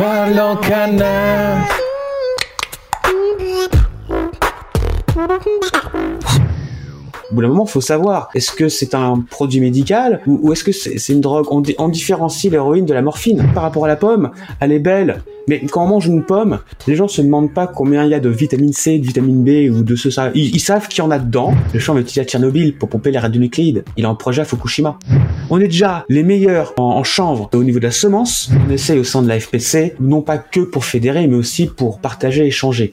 Parlons canard. Au bout d'un moment, faut savoir, est-ce que c'est un produit médical ou, est-ce que c'est une drogue? On différencie l'héroïne de la morphine. Par rapport à la pomme, elle est belle, mais quand on mange une pomme, les gens se demandent pas combien il y a de vitamine C, de vitamine B ou de ce ça. Ils, savent qu'il y en a dedans. Le champ va utiliser à Tchernobyl pour pomper les radionucléides. Il est en projet à Fukushima. On est déjà les meilleurs en, chanvre au niveau de la semence. On essaye au sein de la FPC, non pas que pour fédérer, mais aussi pour partager, échanger.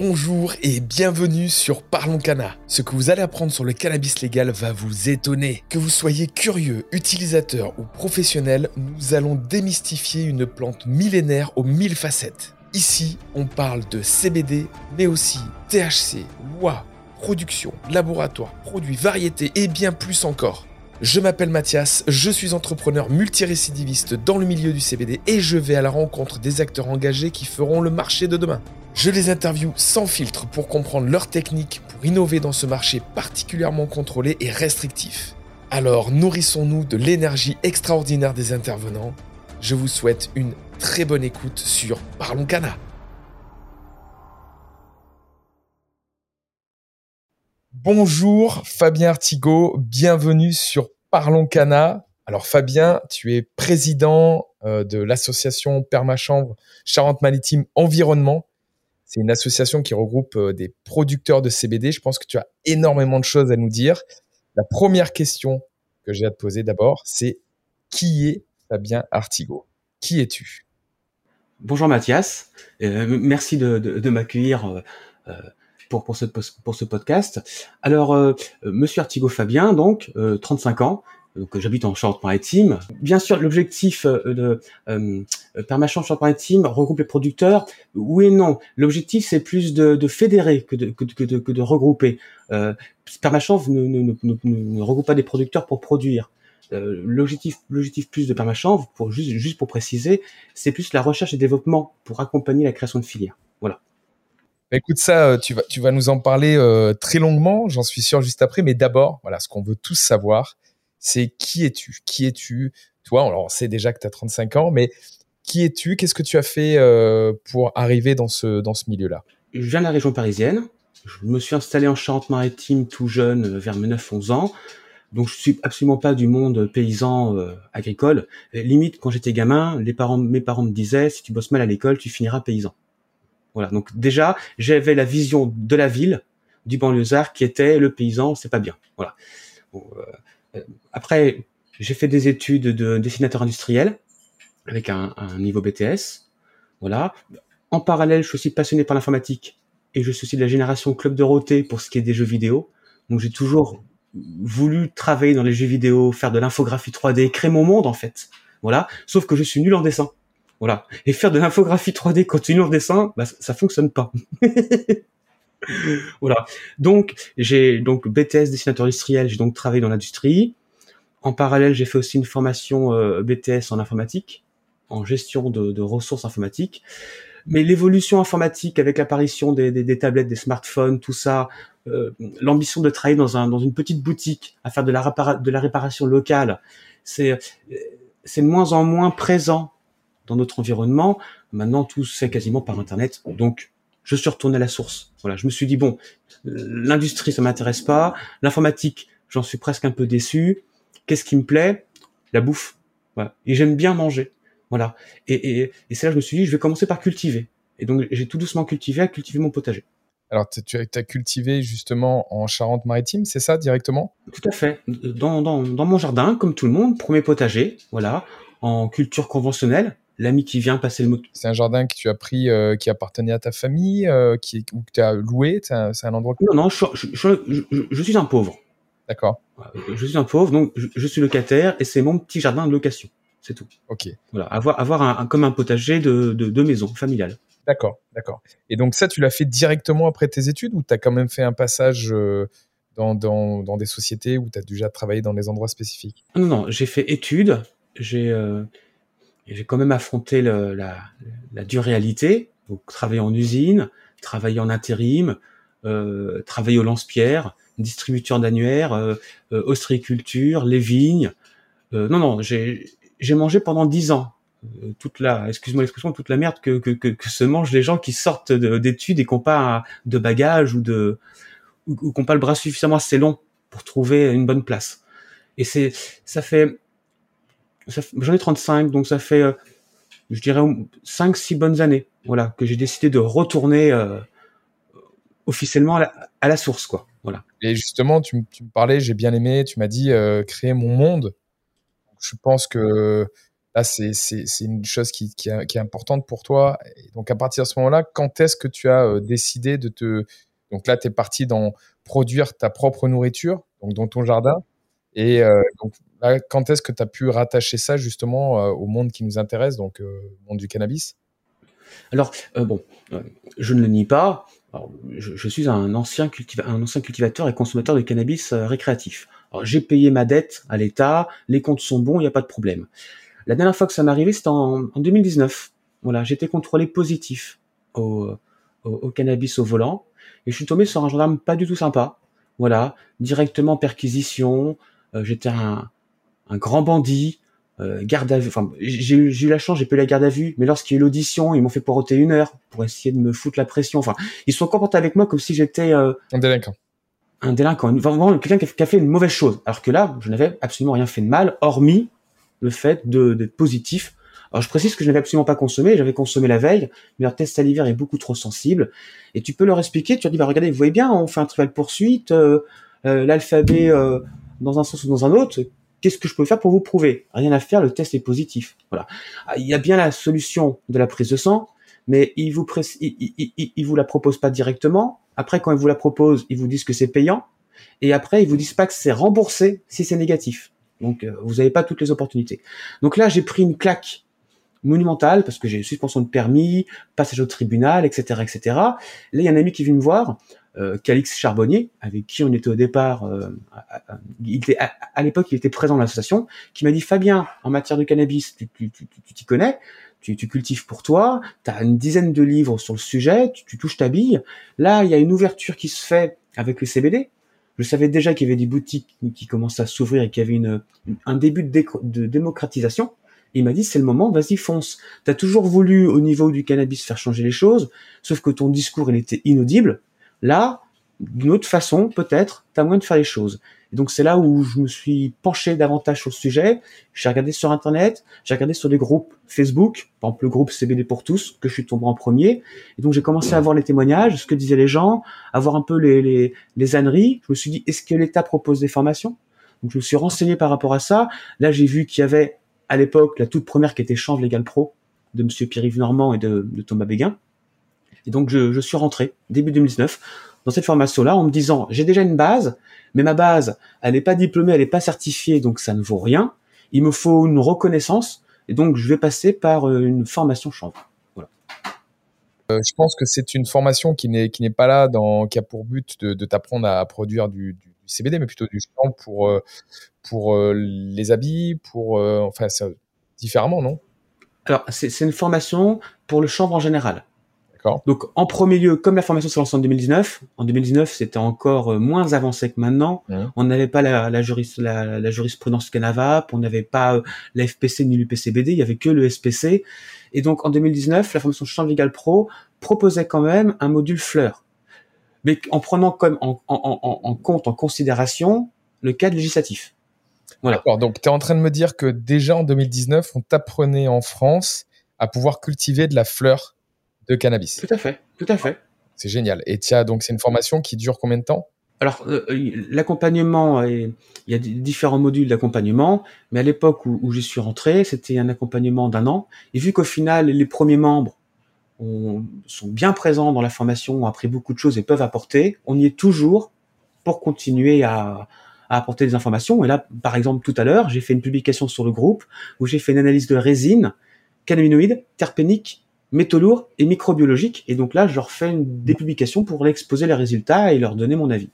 Bonjour et bienvenue sur Parlons Cana. Ce que vous allez apprendre sur le cannabis légal va vous étonner. Que vous soyez curieux, utilisateur ou professionnel, nous allons démystifier une plante millénaire aux mille facettes. Ici, on parle de CBD, mais aussi THC, loi, production, laboratoire, produits, variétés et bien plus encore. Je m'appelle Mathias, je suis entrepreneur multirécidiviste dans le milieu du CBD et je vais à la rencontre des acteurs engagés qui feront le marché de demain. Je les interviewe sans filtre pour comprendre leurs techniques pour innover dans ce marché particulièrement contrôlé et restrictif. Alors nourrissons-nous de l'énergie extraordinaire des intervenants. Je vous souhaite une très bonne écoute sur Parlons Cana. Bonjour Fabien Artigot, bienvenue sur Parlons Cana. Alors Fabien, tu es président euh, de l'association Permachambre Charente-Maritime Environnement. C'est une association qui regroupe euh, des producteurs de CBD. Je pense que tu as énormément de choses à nous dire. La première question que j'ai à te poser d'abord, c'est qui est Fabien Artigot Qui es-tu? Bonjour Mathias, Euh, merci de, m'accueillir euh, pour, ce, podcast. Alors, Monsieur Artigo Fabien, donc, euh, 35 ans, donc euh, j'habite en Charente-Maritime. Bien sûr, l'objectif euh, de euh, Permachamp Charente-Maritime regroupe les producteurs. Oui et non. L'objectif, c'est plus de, fédérer que de, regrouper. Euh, Permachamp ne, regroupe pas des producteurs pour produire. Euh, l'objectif, plus de Permachamp, juste, pour préciser, c'est plus la recherche et développement pour accompagner la création de filières. Voilà. Bah, Écoute ça, tu vas, nous en parler très longuement, j'en suis sûr juste après. Mais d'abord, voilà, ce qu'on veut tous savoir, c'est qui es-tu? Qui es-tu? Toi, on sait déjà que tu as 35 ans, mais qui es-tu? Qu'est-ce que tu as fait euh, pour arriver dans ce, dans ce milieu-là? Je viens de la région parisienne. Je me suis installé en Charente-Maritime tout jeune, euh, vers mes 9-11 ans. Donc je suis absolument pas du monde paysan euh, agricole. Limite, quand j'étais gamin, les parents, mes parents me disaient si tu bosses mal à l'école, tu finiras paysan. Voilà. Donc déjà, j'avais la vision de la ville, du banlieusard, qui était le paysan, c'est pas bien. Voilà. Bon, euh, après, j'ai fait des études de dessinateur industriel avec un, un niveau BTS. Voilà. En parallèle, je suis aussi passionné par l'informatique et je suis aussi de la génération Club Dorothée pour ce qui est des jeux vidéo. Donc j'ai toujours voulu travailler dans les jeux vidéo, faire de l'infographie 3D, créer mon monde en fait. Voilà. Sauf que je suis nul en dessin. Voilà. Et faire de l'infographie 3D quand tu es nul en dessin, bah, ça, ça fonctionne pas. voilà. Donc j'ai donc BTS dessinateur industriel, j'ai donc travaillé dans l'industrie. En parallèle, j'ai fait aussi une formation euh, BTS en informatique, en gestion de, ressources informatiques. Mais l'évolution informatique avec l'apparition des, tablettes, des smartphones, tout ça, euh, l'ambition de travailler dans, un, dans une petite boutique à faire de la, réparation locale, c'est c'est de moins en moins présent dans notre environnement. Maintenant, tout fait quasiment par Internet. Donc, je suis retourné à la source. Voilà, je me suis dit bon, euh, l'industrie ça m'intéresse pas, l'informatique j'en suis presque un peu déçu. Qu'est-ce qui me plaît? La bouffe. Voilà. Et j'aime bien manger. Voilà. Et, et, et c'est là que je me suis dit, je vais commencer par cultiver. Et donc, j'ai tout doucement cultivé à cultiver mon potager. Alors, tu tu as, tu as cultivé justement en Charente-Maritime, c'est ça directement? Tout à fait. Dans, dans, dans mon jardin, comme tout le monde, premier potager, voilà, en culture conventionnelle. L'ami qui vient passer le mot. C'est un jardin que tu as pris, euh, qui appartenait à ta famille, euh, qui, ou que tu as loué C'est un, endroit. que- Non, non, je, je, je, je- je suis un pauvre. D'accord. Je suis un pauvre, donc je, je suis locataire et c'est mon petit jardin de location. C'est tout. Ok. Voilà, avoir, avoir un, un- comme un potager de, de, de maison familiale. D'accord, d'accord. Et donc ça, tu l'as fait directement après tes études ou tu as quand même fait un passage euh, dans, dans, dans des sociétés où tu as déjà travaillé dans des endroits spécifiques? Non, non, j'ai fait études, j'ai euh, j'ai quand même affronté le- la, la dure réalité, donc travailler en usine, travailler en intérim, euh, travailler au lance-pierre, distributeur d'annuaires, euh, euh, ostréiculture, les vignes. Euh, non, non, j'ai mangé pendant dix ans euh, toute la, excuse-moi l'expression, toute la merde que, que, que, que se mangent les gens qui sortent de- d'études et qui n'ont pas de bagages ou de ou, ou qui n'ont pas le bras suffisamment assez long pour trouver une bonne place. Et c'est ça fait- j'en ai 35, donc ça fait, euh, je dirais, 5-6 bonnes années, voilà, que j'ai décidé de retourner euh, officiellement à la, source, quoi. Voilà. Et justement, tu, me- parlais, j'ai bien aimé, tu m'as dit euh, créer mon monde. Je pense que là, c'est une chose qui, est, importante pour toi. Donc, à partir de ce moment-là, quand est-ce que tu as décidé de te. Donc là, tu es parti dans produire ta propre nourriture, donc dans ton jardin? Et euh, quand est-ce que tu as pu rattacher ça justement euh, au monde qui nous intéresse, donc euh, le monde du cannabis? Alors, bon, je ne le nie pas. Alors, je, suis un ancien, cultivateur et consommateur de cannabis euh, récréatif. J'ai payé ma dette à l'État, les comptes sont bons, il n'y a pas de problème. La dernière fois que ça m'est arrivé, c'était en, en 2019. Voilà, j'étais contrôlé positif au, au, au cannabis au volant et je suis tombé sur un gendarme pas du tout sympa. Voilà, directement perquisition. Euh, j'étais un, un grand bandit. Euh, garde à vue. Enfin, j'ai eu, la chance, j'ai pas eu la garde à vue, mais lorsqu'il y a eu l'audition, ils m'ont fait poireauter une heure pour essayer de me foutre la pression. Enfin, ils se sont comportés avec moi comme si j'étais euh, Un délinquant. un délinquant, vraiment quelqu'un qui a- fait une mauvaise chose. Alors que là, je n'avais absolument rien fait de mal, hormis le fait d'être positif. Alors je précise que je n'avais absolument pas consommé, j'avais consommé la veille, mais leur test salivaire est beaucoup trop sensible. Et tu peux leur expliquer, tu leur dis, bah regardez, vous voyez bien, on fait un trial poursuite, euh, euh, l'alphabet euh, dans un sens ou dans un autre, qu'est-ce que je peux faire pour vous prouver? Rien à faire, le test est positif. Voilà. Ah, Il y a bien la solution de la prise de sang, mais ils vous, ils, ils, ils- vous la proposent pas directement. Après, quand ils vous la proposent, ils vous disent que c'est payant. Et après, ils vous disent pas que c'est remboursé si c'est négatif. Donc, euh, vous n'avez pas toutes les opportunités. Donc là, j'ai pris une claque monumentale parce que j'ai suspension de permis, passage au tribunal, etc., etc. Là, il y a un ami qui vient me voir, Calix Charbonnier, avec qui on était au départ. euh, il était, à, l'époque, il était présent dans l'association, qui m'a dit Fabien, en matière de cannabis, tu tu- tu- tu- tu t'y connais, tu, tu cultives pour toi, tu as une dizaine de livres sur le sujet, tu, touches ta bille. Là, il y a une ouverture qui se fait avec le CBD. Je savais déjà qu'il y avait des boutiques qui commençaient à s'ouvrir et qu'il y avait une, un début de, de démocratisation. Il m'a dit, c'est le moment, vas-y, fonce. T'as toujours voulu, au niveau du cannabis, faire changer les choses, sauf que ton discours, il était inaudible. Là, d'une autre façon, peut-être, t'as moyen de faire les choses. Et donc, c'est là où je me suis penché davantage sur le sujet. J'ai regardé sur Internet, j'ai regardé sur des groupes Facebook, par exemple le groupe CBD pour tous, que je suis tombé en premier. Et donc, j'ai commencé à voir les témoignages, ce que disaient les gens, à voir un peu les, les, les âneries. Je me suis dit, est-ce que l'État propose des formations? Donc, je me suis renseigné par rapport à ça. Là, j'ai vu qu'il y avait, à l'époque, la toute première qui était Change Légal Pro, de Monsieur Pierre-Yves Normand et de, de Thomas Béguin. Et donc, je, je suis rentré, début 2019, dans cette formation-là, en me disant, j'ai déjà une base, mais ma base, elle n'est pas diplômée, elle n'est pas certifiée, donc ça ne vaut rien. Il me faut une reconnaissance, et donc je vais passer par euh, une formation chanvre. Euh, je pense que c'est une formation qui n'est qui n'est pas là dans qui a pour but de, de t'apprendre à produire du, CBD, mais plutôt du champ pour euh, pour les habits, pour enfin ça, différemment, non? Alors, c'est c'est une formation pour le chanvre en général. D'accord. Donc, en premier lieu, comme la formation s'est lancée en 2019, en 2019, c'était encore euh, moins avancé que maintenant. On n'avait pas la, la, juris- la, la jurisprudence Canavap, on n'avait pas euh, la FPC ni l'UPCBD, il y avait que le SPC. Et donc, en 2019, la formation Champ Legal Pro proposait quand même un module fleur. Mais en prenant comme en, en, en, en compte, en considération, le cadre législatif. Voilà. D'accord. Donc tu es en train de me dire que déjà en 2019, on t'apprenait en France à pouvoir cultiver de la fleur de cannabis. Tout à fait, tout à fait. C'est génial. Et tiens, donc c'est une formation qui dure combien de temps? Alors, euh, l'accompagnement, est- il y a différents modules d'accompagnement, mais à l'époque où, où j'y suis rentré, c'était un accompagnement d'un an. Et vu qu'au final, les premiers membres ont- sont bien présents dans la formation, ont appris beaucoup de choses et peuvent apporter, on y est toujours pour continuer à, à apporter des informations. Et là, par exemple, tout à l'heure, j'ai fait une publication sur le groupe où j'ai fait une analyse de résine, cannabinoïdes, terpéniques, métaux lourds et microbiologiques. Et donc là, je leur fais une, des publications pour exposer les résultats et leur donner mon avis.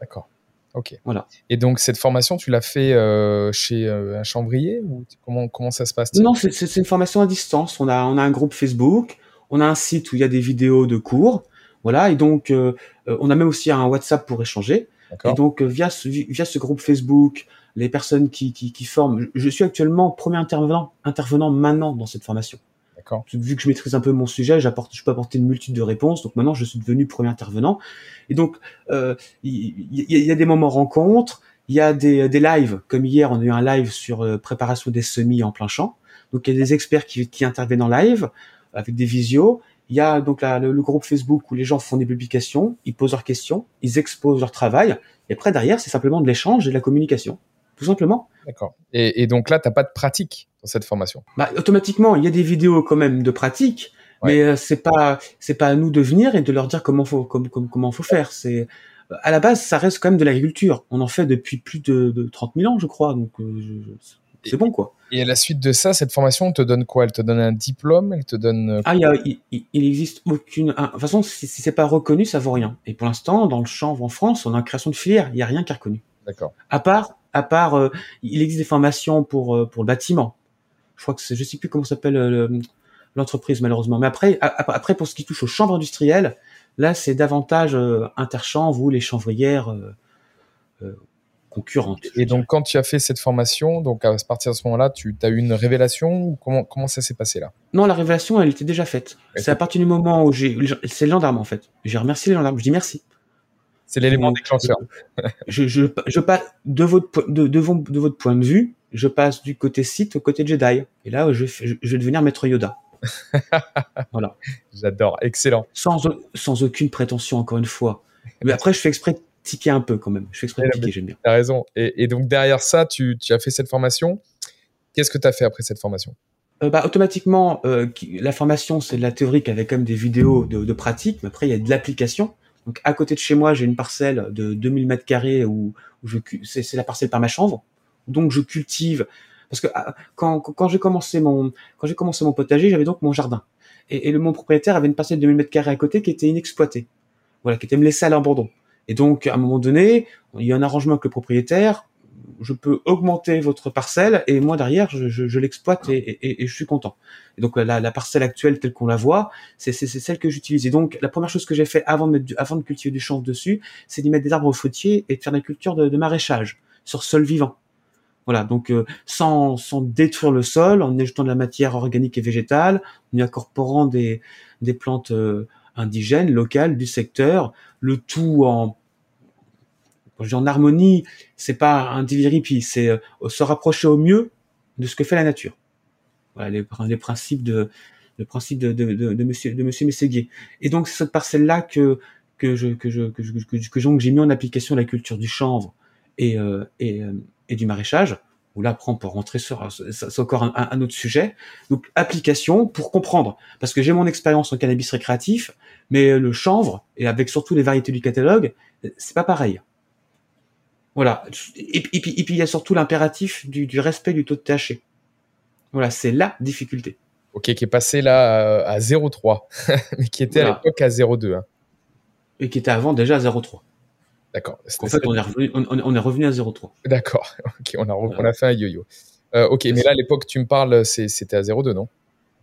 D'accord. Ok. Voilà. Et donc cette formation, tu l'as fait euh, chez euh, un chambrier ou comment comment ça se passe? Non, c'est- une formation à distance. On a on a un groupe Facebook, on a un site où il y a des vidéos de cours, voilà. Et donc euh, on a même aussi un WhatsApp pour échanger. Et donc via ce via ce groupe Facebook, les personnes qui qui, qui forment. Je suis actuellement premier intervenant intervenant maintenant dans cette formation. Vu que je maîtrise un peu mon sujet, j'apporte, je peux apporter une multitude de réponses. Donc maintenant, je suis devenu premier intervenant. Et donc, euh, il y, il y a des moments rencontres, il y a des, des lives. Comme hier, on a eu un live sur euh, préparation des semis en plein champ. Donc il y a des experts qui, interviennent en live avec des visios. Il y a donc le, le groupe Facebook où les gens font des publications, ils posent leurs questions, ils exposent leur travail. Et après, derrière, c'est simplement de l'échange et de la communication. Tout simplement. D'accord. Et, et donc là, t'as pas de pratique dans cette formation. Bah, automatiquement, il y a des vidéos quand même de pratique, Ouais. mais euh, c'est pas c'est pas à nous de venir et de leur dire comment faut comme, comme- comment faut faire. C'est à la base, ça reste quand même de l'agriculture. On en fait depuis plus de, de 30 000 ans, je crois. Donc euh, c'est bon quoi. Et à la suite de ça, cette formation te donne quoi? Elle te donne un diplôme? Elle te donne euh, Ah, il y a il, existe aucune. ah, de toute façon, si, si c'est pas reconnu, ça vaut rien. Et pour l'instant, dans le chanvre en France, on a une création de filière. Il y a rien qui est reconnu. D'accord. À part, à part, euh, il existe des formations pour euh, pour le bâtiment. Je crois que c'est, je sais plus comment s'appelle euh, le- l'entreprise malheureusement. Mais après, après pour ce qui touche aux chambres industrielles, là c'est davantage interchanvre ou les chanvrières concurrentes. Et dirais. donc quand tu as fait cette formation, donc à partir de ce moment-là, tu as eu une révélation ou comment comment ça s'est passé là? Non, la révélation, elle était déjà faite. C'est à partir du moment où j'ai, c'est le gendarme en fait. J'ai remercié les gendarmes. Je dis merci. C'est l'élément déclencheur. je, je, je passe de votre, de, de, votre point de vue, je passe du côté Sith au côté Jedi. Et là, je, je, je vais devenir maître Yoda. voilà. J'adore. Excellent. Sans, sans aucune prétention, encore une fois. Mais après, je fais exprès de tiquer un peu quand même. Je fais exprès de Ouais, tiquer, j'aime bien. T'as raison. Et, et donc derrière ça, tu, tu as fait cette formation. Qu'est-ce que tu as fait après cette formation? Euh, bah, automatiquement, euh, la formation, c'est de la théorique avec quand même des vidéos de, de pratique, mais après, il y a de l'application. Donc, à côté de chez moi, j'ai une parcelle de 2000 mètres carrés où, je, c'est, la parcelle par ma chambre. Donc, je cultive. Parce que ah, quand, j'ai commencé mon, quand j'ai commencé mon potager, j'avais donc mon jardin. Et, et le, mon propriétaire avait une parcelle de 2000 mètres carrés à côté qui était inexploitée. Voilà, qui était me laissée à l'abandon. Et donc, à un moment donné, il y a un arrangement avec le propriétaire. Je peux augmenter votre parcelle et moi derrière, je, je, je l'exploite et, et, et je suis content. Et donc la, la parcelle actuelle telle qu'on la voit, c'est celle que j'utilise. Et donc la première chose que j'ai fait avant de, mettre du- avant de cultiver du chanvre dessus, c'est d'y mettre des arbres fruitiers et de faire de la culture de, de maraîchage sur sol vivant. Voilà, donc euh, sans, sans détruire le sol, en ajoutant de la matière organique et végétale, en y incorporant des, des plantes euh, indigènes, locales, du secteur, le tout en quand je dis en harmonie, c'est pas un diviripi, c'est euh, se rapprocher au mieux de ce que fait la nature. Voilà les, principes de le principe de, monsieur de. Et donc c'est cette parcelle là que j'ai mis en application la culture du chanvre et euh, euh, du maraîchage. Où là, après, on rentrer sur, c'est encore un, un autre sujet. Donc, application pour comprendre. Parce que j'ai mon expérience en cannabis récréatif, mais le chanvre, et avec surtout les variétés du catalogue, c'est pas pareil. Voilà. Et, et puis, et puis, il y a surtout l'impératif du, du respect du taux de THC. Voilà, c'est la difficulté. Ok, qui est passé là euh, à 0,3, mais qui était à l'époque à 0,2. hein. Et qui était avant déjà à 0,3. D'accord. En fait, on est revenu, on, on est revenu à 0,3. D'accord. Ok, on a, re- Voilà. on a fait un yo-yo. Euh, ok, mais là, à l'époque, tu me parles, c'était à 0,2, non?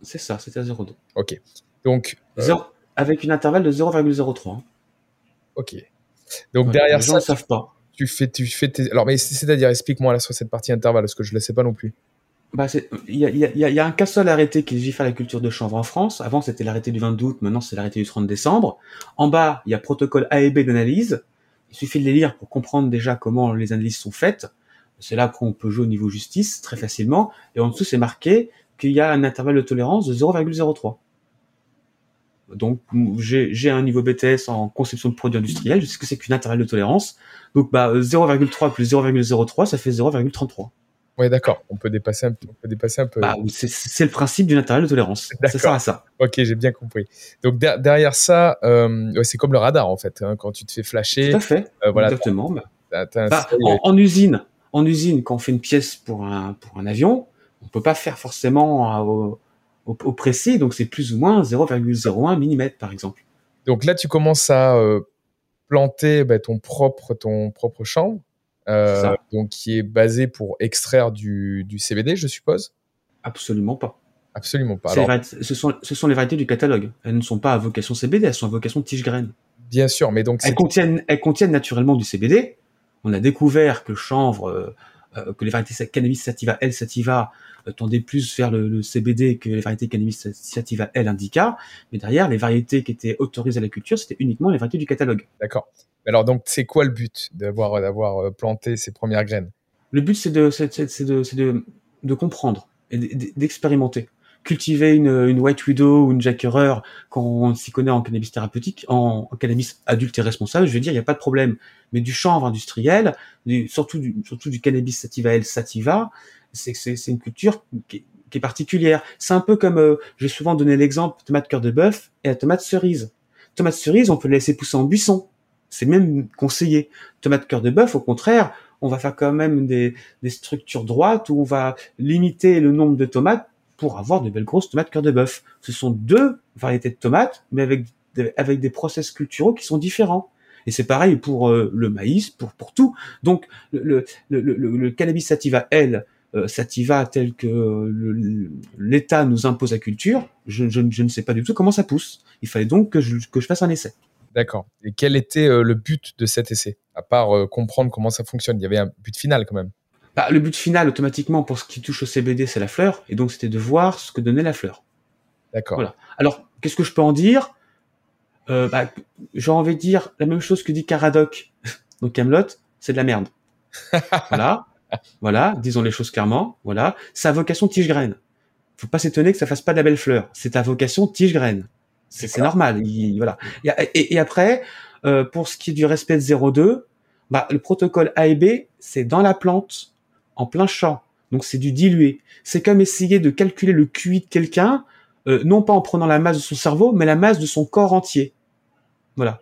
C'est ça, c'était à 0,2. Ok. Donc, euh, Zéro- Avec une intervalle de 0,03. hein. ok. Donc Voilà, derrière les gens ça, ne savent pas. Tu fais, tu fais tes... Alors, mais c'est- c'est-à-dire, explique-moi là sur cette partie intervalle, parce que je ne le sais pas non plus. Bah, il y a, y, y a- un qu'un seul arrêté qui légifère la culture de chanvre en France. Avant, c'était l'arrêté du 22 août. Maintenant, c'est l'arrêté du 30 décembre. En bas, il y a protocole A et B d'analyse. Il suffit de les lire pour comprendre déjà comment les analyses sont faites. C'est là qu'on peut jouer au niveau justice très facilement. Et en dessous, c'est marqué qu'il y a un intervalle de tolérance de 0,03. Donc, j'ai un niveau BTS en conception de produits industriels. Je sais ce que c'est qu'une intervalle de tolérance. Donc, bah, 0,3 plus 0,03, ça fait 0,33. Ouais, d'accord. On peut dépasser un, on peut dépasser un peu. Bah, c'est- le principe d'une intervalle de tolérance. D'accord. Ça sert à ça. Ok, j'ai bien compris. Donc der- derrière ça, euh, c'est comme le radar en fait. hein, quand tu te fais flasher, Tout à fait. euh, voilà, Exactement. Bah, Bah, seuil, en, en usine, en usine, quand on fait une pièce pour un, pour un avion, on peut pas faire forcément au, au, donc c'est plus ou moins 0,01 mm par exemple. Donc là, tu commences à euh, planter bah, ton propre ton propre chambre, euh, donc qui est basé pour extraire du, du CBD, je suppose. Absolument pas. Absolument pas. Alors, variétés- ce, sont, ce sont les variétés du catalogue. Elles ne sont pas à vocation CBD, elles sont à vocation tige-graine. bien sûr, mais donc Elles contiennent, elles contiennent naturellement du CBD. On a découvert que chanvre, euh, que les variétés cannabis sativa L sativa euh, tendaient plus vers le, le CBD que les variétés cannabis sativa L indica. Mais derrière, les variétés qui étaient autorisées à la culture, c'était uniquement les variétés du catalogue. d'accord. Alors donc c'est quoi le but d'avoir d'avoir euh, planté ces premières graines? Le but, c'est de, de, de, de comprendre et d'expérimenter. Cultiver une, une White Widow ou une Jack quand on s'y connaît en cannabis thérapeutique, en, cannabis adulte et responsable, je veux dire, il n'y a pas de problème. Mais du chanvre industriel, du, surtout, du, surtout du cannabis sativa L sativa, c'est, c'est, c'est une culture qui est, qui est particulière. C'est un peu comme, euh, j'ai souvent donné l'exemple, tomate cœur de bœuf et la tomate cerise. Tomate cerise, on peut la laisser pousser en buisson. C'est même conseillé. Tomate cœur de bœuf, au contraire, on va faire quand même des, des structures droites où on va limiter le nombre de tomates pour avoir de belles grosses tomates cœur de bœuf. Ce sont deux variétés de tomates, mais avec, des- avec des process culturaux qui sont différents. Et c'est pareil pour euh, le maïs, pour, pour tout. Donc le, le, le, cannabis sativa L, euh, sativa tel que l'État nous impose à culture, je, je, ne sais pas du tout comment ça pousse. Il fallait donc que je, que je fasse un essai. D'accord. Et quel était euh, le but de cet essai? À part comprendre comment ça fonctionne, il y avait un but final quand même. Bah, le but final, automatiquement, pour ce qui touche au CBD, c'est la fleur. Et donc, c'était de voir ce que donnait la fleur. D'accord. Voilà. Alors, qu'est-ce que je peux en dire? Euh, bah, J'ai envie de dire la même chose que dit Caradoc. Donc, Camelot, c'est de la merde. voilà. Voilà. Disons les choses clairement. Voilà. Sa vocation tige-graine. Faut pas s'étonner que ça fasse pas de la belle fleur. C'est ta vocation tige-graine. C'est c'est normal. Il- voilà. Et, et- et après, euh, pour ce qui est du respect de 0,2, bah, le protocole A et B, c'est dans la plante, en plein champ. Donc c'est du dilué. C'est comme essayer de calculer le QI de quelqu'un, euh, non pas en prenant la masse de son cerveau, mais la masse de son corps entier. Voilà.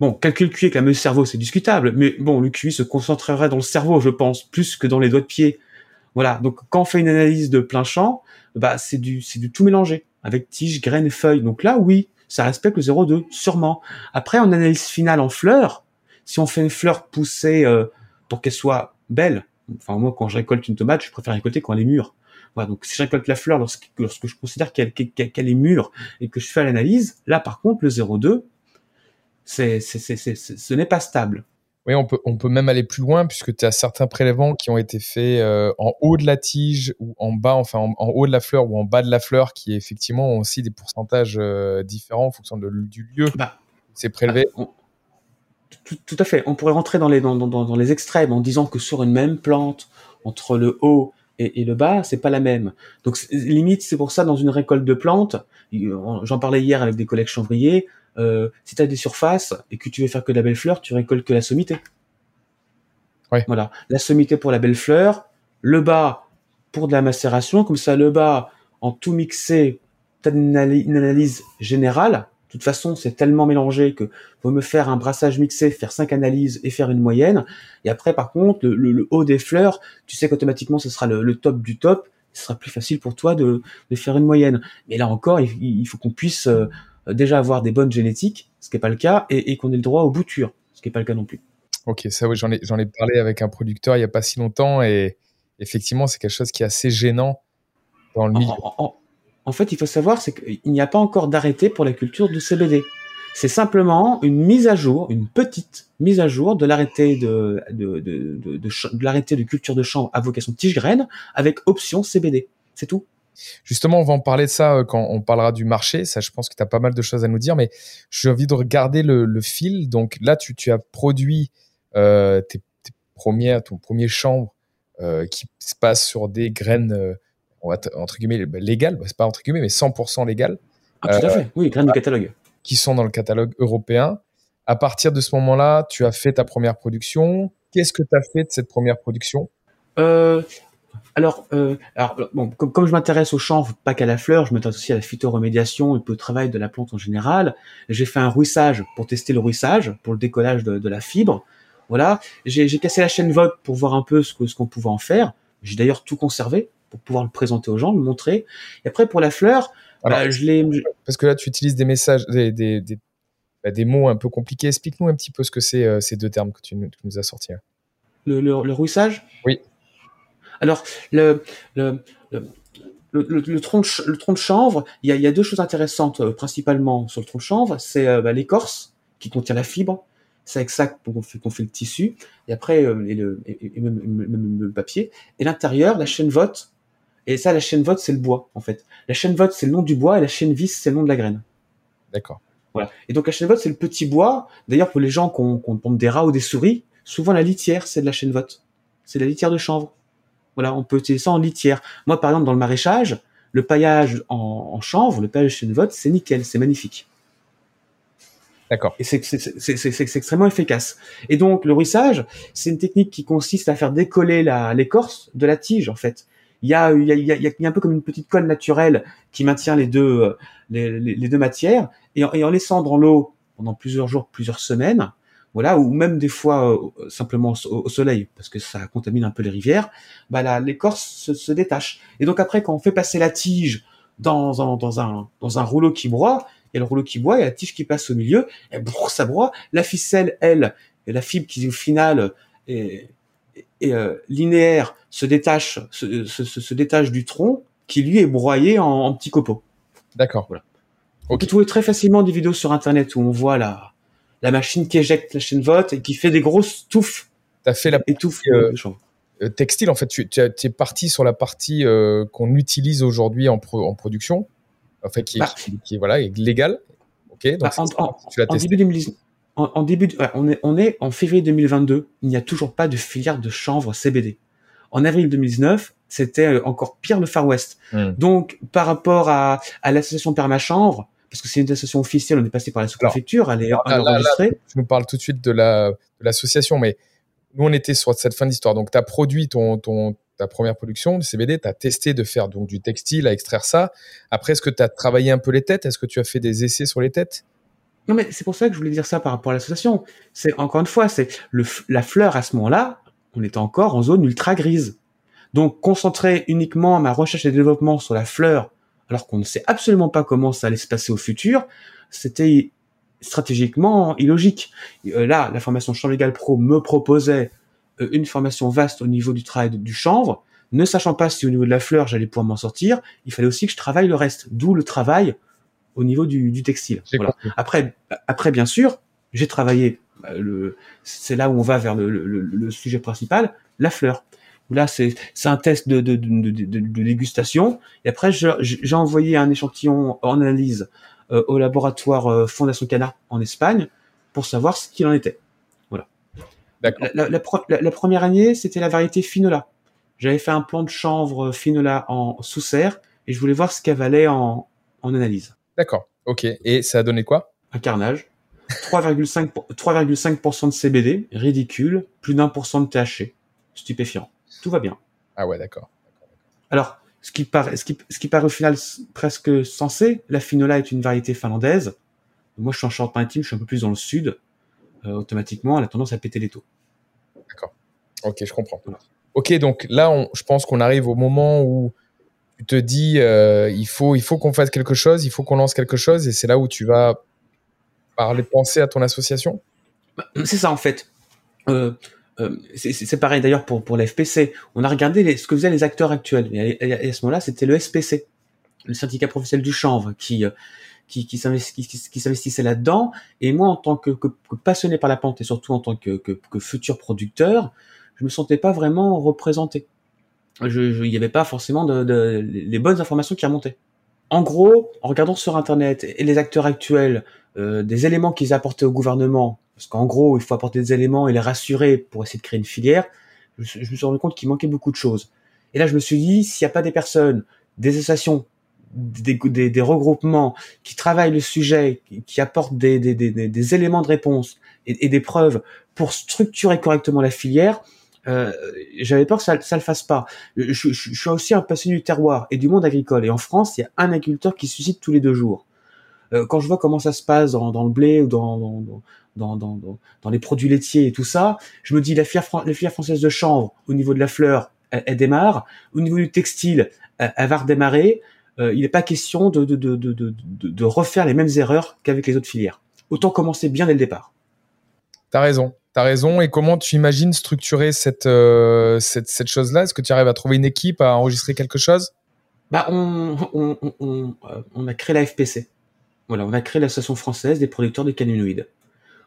Bon, calculer le QI avec la du cerveau, c'est discutable, mais bon, le QI se concentrerait dans le cerveau, je pense, plus que dans les doigts de pied. Voilà. Donc quand on fait une analyse de plein champ, bah c'est du c'est du tout mélangé avec tige, graines, feuilles. Donc là, oui, ça respecte le 0,2, sûrement. Après, en analyse finale en fleurs, si on fait une fleur poussée euh, pour qu'elle soit belle, enfin moi quand je récolte une tomate, je préfère récolter quand elle est mûre. Voilà, donc si je récolte la fleur lorsque, lorsque je considère qu'elle est mûre et que je fais l'analyse, là par contre le 0,2, c'est c'est c'est c'est- c'est- ce n'est pas stable. Oui, on peut, on peut même aller plus loin puisque tu as certains prélèvements qui ont été faits euh, en haut de la tige ou en bas, enfin en, en haut de la fleur ou en bas de la fleur qui effectivement ont aussi des pourcentages euh, différents en fonction de- du lieu où Bah, c'est prélevé. on- tout, tout à fait. On pourrait rentrer dans les dans, dans, dans les extrêmes en disant que sur une même plante, entre le haut et, et le bas, c'est pas la même. Donc limite, c'est pour ça dans une récolte de plantes, j'en parlais hier avec des collègues chanvriers. Euh, si tu as des surfaces et que tu veux faire que de la belle fleur, tu récoltes que la sommité. Ouais. Voilà, la sommité pour la belle fleur, le bas pour de la macération, comme ça le bas en tout mixé, t'as une, analy- une analyse générale. De toute façon, c'est tellement mélangé que faut me faire un brassage mixé, faire cinq analyses et faire une moyenne. Et après, par contre, le, le- le haut des fleurs, tu sais qu'automatiquement, ce sera le, le top du top. Ce sera plus facile pour toi de, de faire une moyenne. Mais là encore, il, il faut qu'on puisse euh, déjà avoir des bonnes génétiques, ce qui n'est pas le cas, et, et qu'on ait le droit aux boutures, ce qui n'est pas le cas non plus. Ok, ça oui, j'en ai, j'en ai parlé avec un producteur il y a pas si longtemps et effectivement c'est quelque chose qui est assez gênant dans le milieu. En, en- en fait, il faut savoir, qu'il n'y a pas encore d'arrêté pour la culture du CBD. C'est simplement une mise à jour, une petite mise à jour de l'arrêté de, l'arrêté de culture de champ à vocation tige-graine avec option CBD. C'est tout. Justement, on va en parler de ça euh, quand on parlera du marché. Ça, je pense que tu as pas mal de choses à nous dire, mais j'ai envie de regarder le, fil. Donc là, tu, as produit euh, tes, premières, ton premier chambre euh, qui se passe sur des graines, on va entre guillemets, bah, légales. Bah, c'est pas entre guillemets, mais 100% légales, Ah, tout à fait. Oui, graine du catalogue. qui sont dans le catalogue européen. À partir de ce moment-là, tu as fait ta première production. Qu'est-ce que tu as fait de cette première production? Euh, alors, euh, alors bon, comme, comme je m'intéresse au chanvre, pas qu'à la fleur, je m'intéresse aussi à la phytoremédiation et au travail de la plante en général. J'ai fait un ruissage pour tester le ruissage, pour le décollage de, de la fibre. Voilà, j'ai cassé la chaîne vote pour voir un peu ce qu'on pouvait en faire. J'ai d'ailleurs tout conservé pour pouvoir le présenter aux gens, le montrer. Et après pour la fleur, Alors, bah, je l'ai Parce que là, tu utilises des messages, des, des, des, bah, des mots un peu compliqués. Explique-nous un petit peu ce que c'est euh, ces deux termes que tu nous, tu nous as sortis. hein. le, le, le rouissage Oui. Alors, le, le, le, tronc, le tronc de chanvre, il y a, y a deux choses intéressantes, euh, principalement sur le tronc de chanvre. C'est euh, bah, l'écorce qui contient la fibre. C'est avec ça qu'on fait, fait le tissu. Et après, euh, et le, et, et même, même- même le papier. Et l'intérieur, la chaîne vote. Et ça, la chaîne vote, c'est le bois, en fait. La chaîne vote, c'est le nom du bois, et la chaîne vis, c'est le nom de la graine. D'accord. Voilà. Et donc la chaîne vote, c'est le petit bois. D'ailleurs, pour les gens qui ont, qui ont pompe des rats ou des souris, souvent la litière, c'est de la chaîne vote. C'est la litière de chanvre. Voilà, on peut utiliser ça en litière. Moi, par exemple, dans le maraîchage, le paillage en, en chanvre, le paillage de chaîne vote, c'est nickel, c'est magnifique. D'accord. Et c'est extrêmement efficace. Et donc, le ruissage, c'est une technique qui consiste à faire décoller l'écorce de la tige, en fait. Il y, a, y a, y a, y a un peu comme une petite colle naturelle qui maintient les deux, euh, les, deux matières. Et en, et en laissant dans l'eau pendant plusieurs jours, plusieurs semaines, voilà, ou même des fois euh, simplement au, soleil, parce que ça contamine un peu les rivières, bah la- l'écorce se, se détache. Et donc après, quand on fait passer la tige dans un, dans un, dans un rouleau qui broie, il y a le rouleau qui broie, il y a la tige qui passe au milieu, et brrr, ça broie. La ficelle, elle, et la fibre qui au final est, est, euh, linéaire, se détache, se, se, détache du tronc, qui lui est broyé en, en petits copeaux. D'accord. Voilà. On Ok. peut trouver très facilement des vidéos sur internet où on voit la, la machine qui éjecte la chaîne vote et qui fait des grosses touffes, Tu as fait la étouffe Euh, euh, textile, en fait, tu, es parti sur la partie euh, qu'on utilise aujourd'hui en, pro- en production, en fait, qui, est- Bah. qui, qui est, voilà, est légale. Ok, donc Bah, en- tu l'as En début 2019, en, en début, de- ouais, on est, on est en février 2022. Il n'y a toujours pas de filière de chanvre CBD. En avril 2019, c'était euh, encore pire le Far West. Hmm. Donc, par rapport à, à l'association Permachanvre, parce que c'est une association officielle, on est passé par la sous-préfecture, elle est là, est là, là, enregistrée. Tu nous parles tout de suite de la- de l'association, mais nous, on était sur cette fin d'histoire. Donc, tu as produit ton, ton, ta première production de CBD, tu as testé de faire donc, du textile, à extraire ça. Après, est-ce que tu as travaillé un peu les têtes? Est-ce que tu as fait des essais sur les têtes? Non, mais c'est pour ça que je voulais dire ça par rapport à l'association. C'est encore une fois, c'est le la fleur à ce moment-là, on était encore en zone ultra grise. Donc, concentrer uniquement ma recherche et développement sur la fleur, alors qu'on ne sait absolument pas comment ça allait se passer au futur, c'était stratégiquement illogique. Euh, là, la formation Champ Légal Pro me proposait euh, une formation vaste au niveau du travail du chanvre, ne sachant pas si au niveau de la fleur j'allais pouvoir m'en sortir, il fallait aussi que je travaille le reste, d'où le travail au niveau du, du textile. Voilà. Après, après bien sûr, j'ai travaillé. bah, Le, c'est là où on va vers le, le- le- sujet principal, la fleur. Là, c'est c'est un test de, de, de, de- dégustation. Et après, je- j'ai envoyé un échantillon en analyse euh, au laboratoire euh, Fondation Cana en Espagne pour savoir ce qu'il en était. D'accord. La, la- la la- la première année, c'était la variété Finola. J'avais fait un plan de chanvre Finola en sous serre et je voulais voir ce qu'elle valait en, en analyse. D'accord. Ok. Et ça a donné quoi? Un carnage. 3,5% pour- 3,5% de CBD, ridicule, plus d'un pour cent de THC, stupéfiant. Tout va bien. Ah ouais, d'accord. Alors, ce qui paraît, ce qui, ce qui paraît au final presque sensé, la Finola est une variété finlandaise. Moi, je suis en Charente-Maritime, je suis un peu plus dans le sud. Euh, automatiquement, elle a tendance à péter les taux. Ok, je comprends. Voilà. Ok, donc là, on, je pense qu'on arrive au moment où tu te dis, euh, il faut, il faut qu'on fasse quelque chose, il faut qu'on lance quelque chose, et c'est là où tu vas parler, penser à ton association? Bah, C'est ça en fait. Euh, euh, c'est- pareil d'ailleurs pour, pour la FPC. On a regardé les- ce que faisaient les acteurs actuels. Et à, ce moment-là, c'était le SPC, le syndicat professionnel du chanvre, qui, qui, qui s'investi- qui- qui- qui s'investissait là-dedans. Et moi, en tant que, passionné par la plante et surtout en tant que, que, que futur producteur, je me sentais pas vraiment représenté. Il n'y avait pas forcément de, de- les bonnes informations qui remontaient. En gros, en regardant sur Internet et les acteurs actuels, euh, des éléments qu'ils apportaient au gouvernement, parce qu'en gros, il faut apporter des éléments et les rassurer pour essayer de créer une filière, je, me suis rendu compte qu'il manquait beaucoup de choses. Et là, je me suis dit, s'il n'y a pas des personnes, des associations, des, des, des regroupements qui travaillent le sujet, qui, apportent des, des, éléments de réponse et des preuves pour structurer correctement la filière, euh, j'avais peur que ça, ça le fasse pas. Je, je- je suis aussi un passionné du terroir et du monde agricole. Et en France, il y a un agriculteur qui suscite tous les deux jours. Euh, quand je vois comment ça se passe dans, dans le blé ou dans, dans, dans, dans, les produits laitiers et tout ça, je me dis la filière, la filière française de chanvre, au niveau de la fleur, elle, démarre. Au niveau du textile, elle, va redémarrer. Euh, il n'est pas question de, de, de, de, de refaire les mêmes erreurs qu'avec les autres filières. Autant commencer bien dès le départ. T'as raison, t'as raison. Et comment tu imagines structurer cette, euh, cette, chose-là? Est-ce que tu arrives à trouver une équipe, à enregistrer quelque chose? Bah, on, on, a créé la FPC. Voilà, on a créé l'association française des producteurs de cannabinoïdes.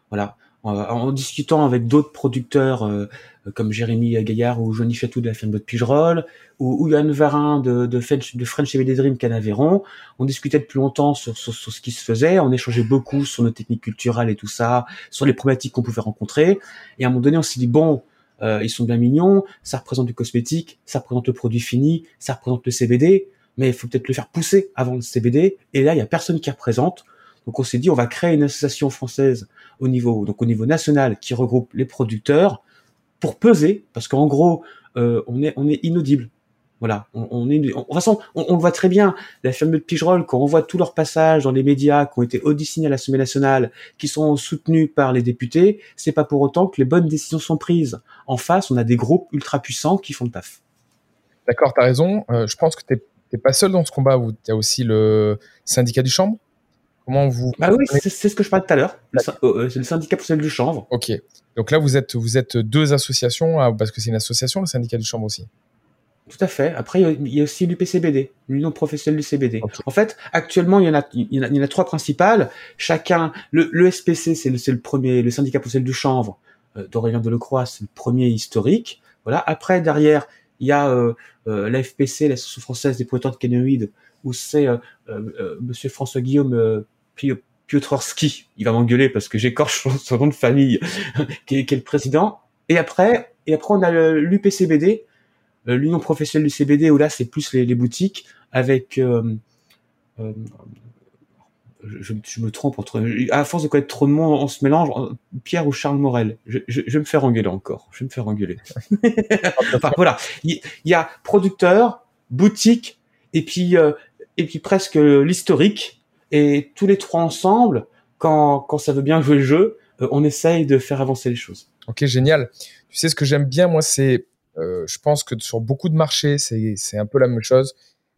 Voilà, en, discutant avec d'autres producteurs euh, comme Jérémy Gaillard ou Johnny Chatou de la firme de Pigerol ou, Yann Varin de, de, French, de French Dream Canaveron, on discutait depuis longtemps sur, sur, sur, ce qui se faisait, on échangeait beaucoup sur nos techniques culturelles et tout ça, sur les problématiques qu'on pouvait rencontrer. Et à un moment donné, on s'est dit bon, euh, ils sont bien mignons, ça représente du cosmétique, ça représente le produit fini, ça représente le CBD, mais il faut peut-être le faire pousser avant le CBD. Et là, il y a personne qui représente. Donc on s'est dit, on va créer une association française au niveau, national, qui regroupe les producteurs pour peser, parce qu'en gros, euh, on est inaudible. Voilà, on, de façon, on, le voit très bien. La firme de Pigerol, quand on voit tous leurs passages dans les médias qui ont été auditionnés à l'Assemblée nationale, qui sont soutenus par les députés, c'est pas pour autant que les bonnes décisions sont prises. En face, on a des groupes ultra puissants qui font le taf. D'accord, tu as raison. Euh, je pense que tu n'es pas seul dans ce combat. Il y a aussi le syndicat du chambre Comment vous Bah oui, c'est ce que je parlais tout à l'heure. Euh, c'est le syndicat pour du chanvre. Ok. Donc là, vous êtes vous êtes deux associations hein, parce que c'est une association, le syndicat du chanvre aussi. Tout à fait. Après, il y a aussi l'UPCBD, l'Union professionnelle du CBD. En fait, actuellement, il y en a, il y en a, trois principales. Chacun, le, le SPC, c'est le, le, premier, le syndicat professionnel du chanvre euh, d'Aurélien Delecroix, c'est le premier historique. Voilà. Après, derrière, il y a euh, euh, l'AFPC, l'Association française des producteurs de cannabinoïdes, où c'est euh, euh, Monsieur François Guillaume Piotrowski. Il va m'engueuler parce que j'écorche son nom de famille, qui, est, qui, est, le président. Et après, et après on a l'UPCBD, l'Union professionnelle du CBD, où là c'est plus les, les, boutiques avec je, je, me trompe entre à force de connaître trop de monde on se mélange Pierre ou Charles Morel. Je, je, je vais me faire engueuler encore. Je vais me faire engueuler. Enfin voilà. Il y, a producteur boutique et puis euh, et puis presque l'historique et tous les trois ensemble quand quand ça veut bien jouer le jeu euh, on essaye de faire avancer les choses ok génial tu sais ce que j'aime bien moi c'est euh, je pense que sur beaucoup de marchés c'est un peu la même chose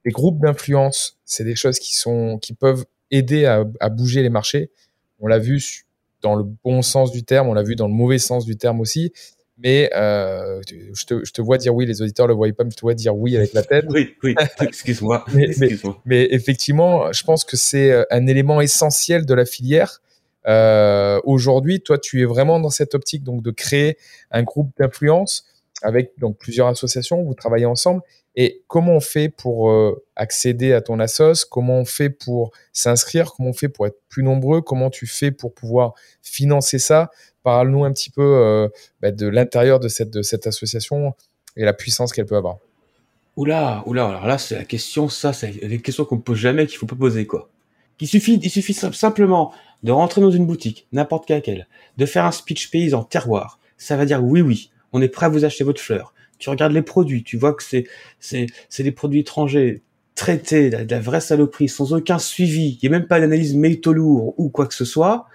les groupes d'influence c'est des choses qui sont qui peuvent aider à, à bouger les marchés. On l'a vu dans le bon sens du terme, on l'a vu dans le mauvais sens du terme aussi. Mais euh, je, te, je, te, vois dire oui, les auditeurs le voient pas, mais je te vois dire oui avec la tête. Oui, oui, excuse-moi. mais, mais, effectivement, je pense que c'est euh, un élément essentiel de la filière. Euh, Aujourd'hui, toi, tu es vraiment dans cette optique donc de créer un groupe d'influence avec donc plusieurs associations. Vous travaillez ensemble et comment on fait pour euh, accéder à ton assos? Comment on fait pour s'inscrire? Comment on fait pour être plus nombreux? Comment tu fais pour pouvoir financer ça? Parle-nous un petit peu euh, bah, de l'intérieur de cette, association et la puissance qu'elle peut avoir. Oula, oula, alors là, c'est la question, ça, c'est des questions qu'on ne pose jamais, qu'il faut pas poser, quoi. Il suffit, il suffit simplement de rentrer dans une boutique, n'importe laquelle, de faire un speech paysan terroir. Ça va dire oui, oui, on est prêt à vous acheter votre fleur tu regardes les produits, tu vois que c'est c'est c'est des produits étrangers traités, de la, vraie saloperie, sans aucun suivi, il n'y a même pas d'analyse métaux lourd ou quoi que ce soit.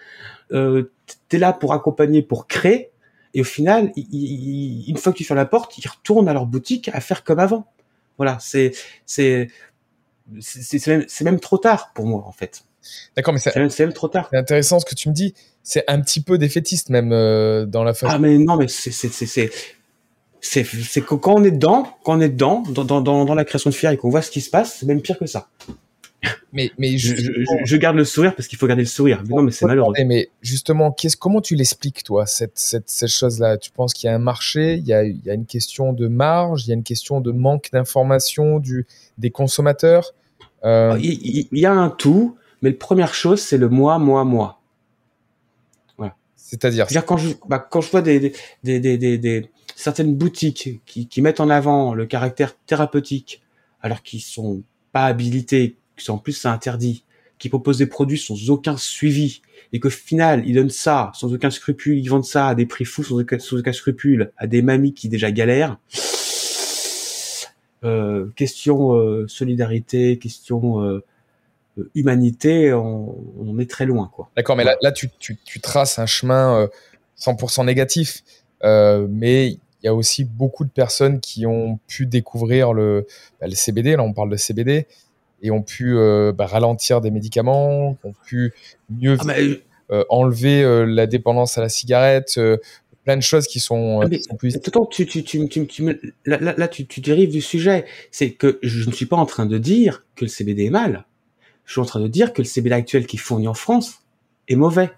Euh, tu es là pour accompagner, pour créer, et au final, une fois que tu fermes la porte, ils retournent à leur boutique à faire comme avant. Voilà, c'est c'est c'est même, même trop tard pour moi en fait. D'accord, mais c'est même, trop tard. C'est intéressant ce que tu me dis. C'est un petit peu défaitiste même euh, dans la façon. Ah mais non, mais c'est c'est c'est quand on est dedans, quand on est dedans, dans, dans, dans, la création de fier et qu'on voit ce qui se passe, c'est même pire que ça. Mais mais je, je, je, garde le sourire parce qu'il faut garder le sourire. non, mais c'est malheureux. Mais justement, qu'est-ce comment tu l'expliques toi cette cette cette chose-là? Tu penses qu'il y a un marché, il y a il y a une question de marge, il y a une question de manque d'information du des consommateurs? Euh... Il, il, y a un tout, mais la première chose c'est le moi moi moi. Voilà. C'est-à-dire? C'est-à-dire quand je bah, quand je vois des des des des, des certaines boutiques qui, qui, mettent en avant le caractère thérapeutique, alors qu'ils sont pas habilités, en plus c'est interdit, qui proposent des produits sans aucun suivi, et qu'au final ils donnent ça sans aucun scrupule, ils vendent ça à des prix fous sans aucun, scrupule à des mamies qui déjà galèrent. Euh, question euh, solidarité, question euh, humanité, on, est très loin. quoi. D'accord, mais là, tu, traces un chemin 100% négatif, mais il y a aussi beaucoup de personnes qui ont pu découvrir le, bah, le CBD, là on parle de CBD, et ont pu bah, ralentir des médicaments, ont pu mieux ah, enlever la dépendance à la cigarette, plein de choses qui sont, euh, plus. tu, tu, tu, tu, là, là, tu, tu dérives du sujet. C'est que je ne suis pas en train de dire que le CBD est mal. Je suis en train de dire que le CBD actuel qui est fourni en France est mauvais.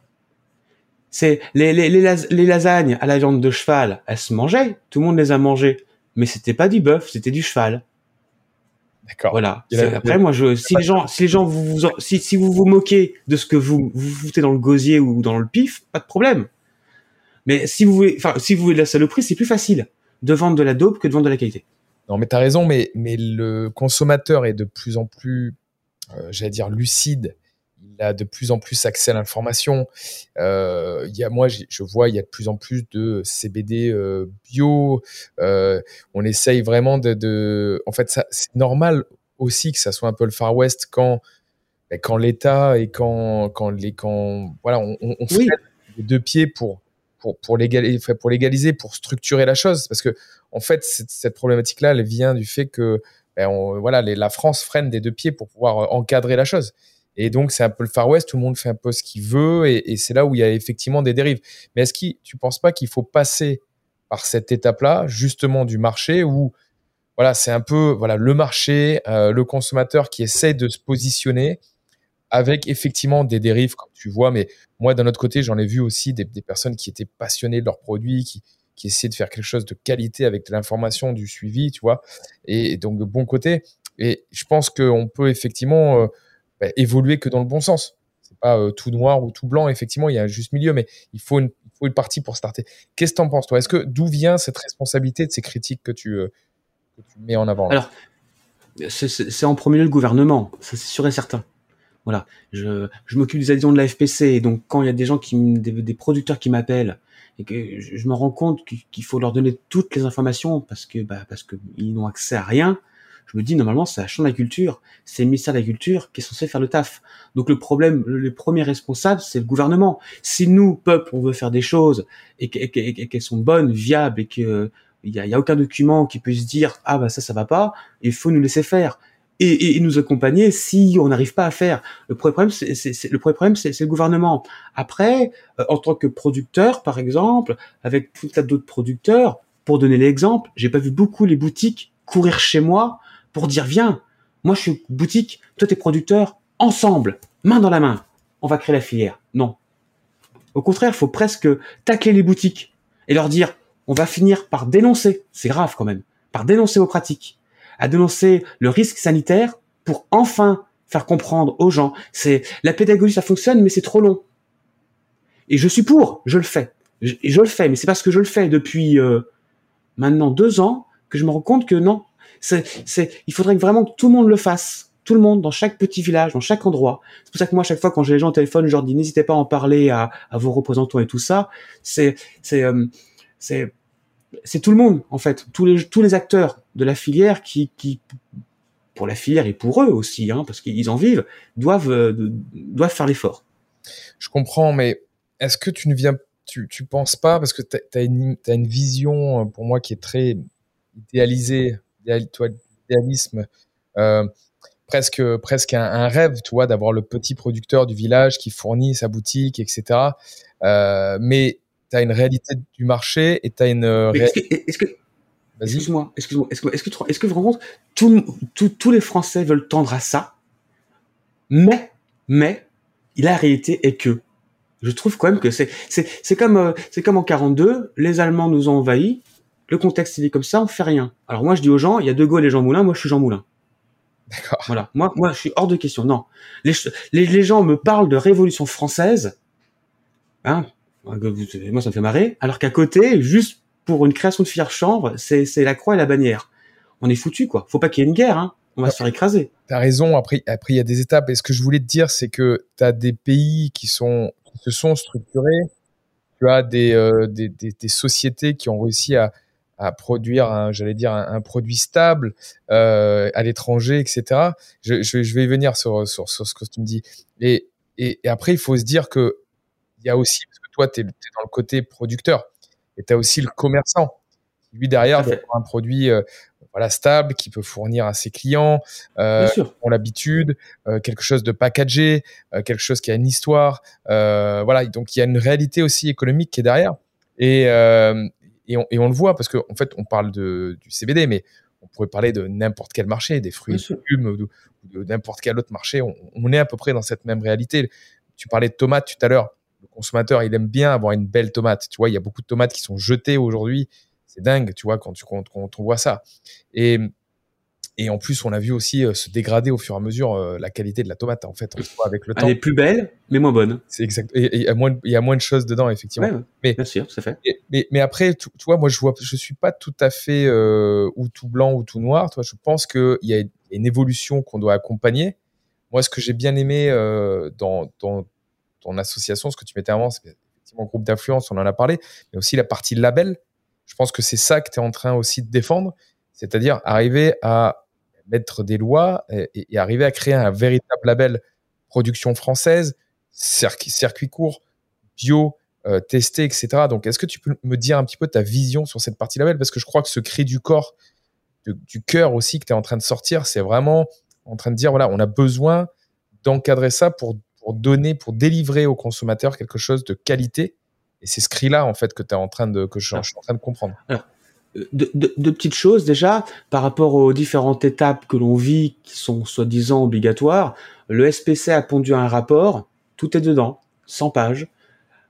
C'est les, les, les, les, lasagnes à la viande de cheval, elles se mangeaient, tout le monde les a mangées, mais c'était pas du bœuf, c'était du cheval. D'accord. Voilà. Après, moi, je, si les gens, si les gens vous, vous si, si vous vous moquez de ce que vous vous foutez dans le gosier ou dans le pif, pas de problème. Mais si vous voulez, enfin, si vous voulez de la saloperie, c'est plus facile de vendre de la dope que de vendre de la qualité. Non, mais tu as raison, mais, mais le consommateur est de plus en plus, euh, j'allais dire, lucide. Il a de plus en plus accès à l'information. Euh, il y a, moi, je vois, il y a de plus en plus de CBD euh, bio. on essaye vraiment de, de en fait, c'est normal aussi que ça soit un peu le Far West quand, ben, quand l'État et quand, quand les, quand, voilà, on, on, fait les deux pieds pour pour, pour, légaliser, pour légaliser, pour structurer la chose. Parce que, en fait, cette, cette problématique-là, elle vient du fait que ben, on, voilà, les, la France freine des deux pieds pour pouvoir euh, encadrer la chose. Et donc, c'est un peu le Far West, tout le monde fait un peu ce qu'il veut, et, c'est là où il y a effectivement des dérives. Mais est-ce que tu penses pas qu'il faut passer par cette étape-là, justement du marché, où voilà, c'est un peu voilà le marché, euh, le consommateur qui essaie de se positionner avec effectivement des dérives, comme tu vois. Mais moi, d'un autre côté, j'en ai vu aussi des, personnes qui étaient passionnées de leurs produits, qui, qui essayaient de faire quelque chose de qualité avec de l'information, du suivi, tu vois. Et, donc, de bon côté. Et je pense qu'on peut effectivement euh, bah, évoluer que dans le bon sens. C'est pas euh, tout noir ou tout blanc. Effectivement, il y a un juste milieu, mais il faut une, partie pour starter. Qu'est-ce que tu en penses, toi? Est-ce que d'où vient cette responsabilité de ces critiques que tu, euh, mets en avant Alors, c'est en premier lieu le gouvernement, ça c'est sûr et certain. Voilà, je, je m'occupe des adhésions de la FPC, donc quand il y a des gens qui, des, producteurs qui m'appellent et que je, me rends compte qu'il faut leur donner toutes les informations parce que bah, parce que ils n'ont accès à rien, je me dis normalement c'est la chambre de la culture, c'est le ministère de la culture qui est censé faire le taf. Donc le problème, le, premier responsable, c'est le gouvernement. Si nous, peuple, on veut faire des choses et qu'elles sont bonnes, viables et que il a, y a, aucun document qui puisse dire ah bah ça ça va pas, il faut nous laisser faire et, nous accompagner si on n'arrive pas à faire. Le premier problème, c'est le problème, c'est le gouvernement. Après, euh, en tant que producteur, par exemple, avec tout tas d'autres producteurs, pour donner l'exemple, j'ai pas vu beaucoup les boutiques courir chez moi pour dire viens, moi je suis boutique, toi t'es producteur, ensemble, main dans la main, on va créer la filière. Non. Au contraire, il faut presque tacler les boutiques et leur dire on va finir par dénoncer, c'est grave quand même, par dénoncer vos pratiques à dénoncer le risque sanitaire pour enfin faire comprendre aux gens. C'est la pédagogie, ça fonctionne, mais c'est trop long. Et je suis pour, je le fais, je, je le fais, mais c'est parce que je le fais depuis euh, maintenant deux ans que je me rends compte que non. C'est, il faudrait vraiment que tout le monde le fasse, tout le monde dans chaque petit village, dans chaque endroit. C'est pour ça que moi, à chaque fois quand j'ai les gens au téléphone, je leur dis n'hésitez pas à en parler à, vos représentants et tout ça. C'est, euh, c'est c'est tout le monde en fait, tous les tous les acteurs de la filière qui qui pour la filière et pour eux aussi, hein, parce qu'ils en vivent, doivent euh, doivent faire l'effort. Je comprends, mais est-ce que tu ne viens tu, tu penses pas parce que tu as, une as une vision euh, pour moi qui est très idéalisée, toi idéalisme euh, presque presque un, rêve, tu vois, d'avoir le petit producteur du village qui fournit sa boutique, etc. Euh, mais tu as une réalité du marché et tu as une. Euh, que, excuse-moi, excuse-moi, est-ce que, est-ce que, est-ce que vraiment tous les Français veulent tendre à ça Mais, mais, la réalité est que je trouve quand même que c'est, c'est, c'est comme, euh, c'est comme en 42, les Allemands nous ont envahis, le contexte est comme ça, on fait rien. Alors moi je dis aux gens, il y a De Gaulle et Jean Moulin, moi je suis Jean Moulin. D'accord. Voilà, moi, moi je suis hors de question. Non, les, les, les gens me parlent de révolution française, hein, moi, ça me fait marrer. Alors qu'à côté, juste pour une création de fière chambre, c'est, la croix et la bannière. On est foutu, quoi. Faut pas qu'il y ait une guerre, hein. On va se faire écraser. T'as raison. Après, après, il y a des étapes. Et ce que je voulais te dire, c'est que t'as des pays qui sont, qui se sont structurés. Tu as des, euh, des, des, des, sociétés qui ont réussi à, à produire, j'allais dire, un, produit stable euh, à l'étranger, etc. Je, je, je, vais y venir sur, sur, sur, ce que tu me dis. Et, et, et, après, il faut se dire que il y a aussi, parce que toi, tu es, dans le côté producteur, et tu as aussi le commerçant. Lui, derrière, il un produit euh, voilà, stable, qui peut fournir à ses clients, euh, ont l'habitude, euh, quelque chose de packagé, euh, quelque chose qui a une histoire. Voilà, donc il y a une réalité aussi économique qui est derrière. Et, et on, et, on, le voit parce qu'en en fait, on parle de, du CBD, mais on pourrait parler de n'importe quel marché, des fruits et légumes ou de, n'importe quel autre marché. On, on, est à peu près dans cette même réalité. Tu parlais de tomates tout à l'heure. Le consommateur, il aime bien avoir une belle tomate. Tu vois, il y a beaucoup de tomates qui sont jetées aujourd'hui. C'est dingue, tu vois, quand, tu, quand, quand on voit ça. Et, et en plus, on a vu aussi euh, se dégrader au fur et à mesure euh, la qualité de la tomate, en fait, avec le temps. Elle est plus belle, mais moins bonne. C'est exact. Et il y, a moins, il y a moins de choses dedans, effectivement. mais, bien sûr, c'est fait. mais, mais, après, tu, vois, moi, je vois, je suis pas tout à fait euh, ou tout blanc ou tout noir. Toi, je pense qu'il y a une évolution qu'on doit accompagner. Moi, ce que j'ai bien aimé dans, dans ton association, ce que tu mettais avant, c'est effectivement groupe d'influence, on en a parlé, mais aussi la partie label. Je pense que c'est ça que tu es en train aussi de défendre, c'est-à-dire arriver à mettre des lois et, arriver à créer un véritable label production française, circuit, circuit court, bio, euh, testé, etc. Donc, est-ce que tu peux me dire un petit peu ta vision sur cette partie label? Parce que je crois que ce cri du corps, du cœur aussi que tu es en train de sortir, c'est vraiment en train de dire, voilà, on a besoin d'encadrer ça pour, pour donner, pour délivrer aux consommateurs quelque chose de qualité. Et c'est ce cri-là, en fait, que tu es en train de, que je, je suis en train de comprendre. Alors, de, petites choses déjà par rapport aux différentes étapes que l'on vit qui sont soi-disant obligatoires. Le SPC a pondu un rapport, tout est dedans, 100 pages.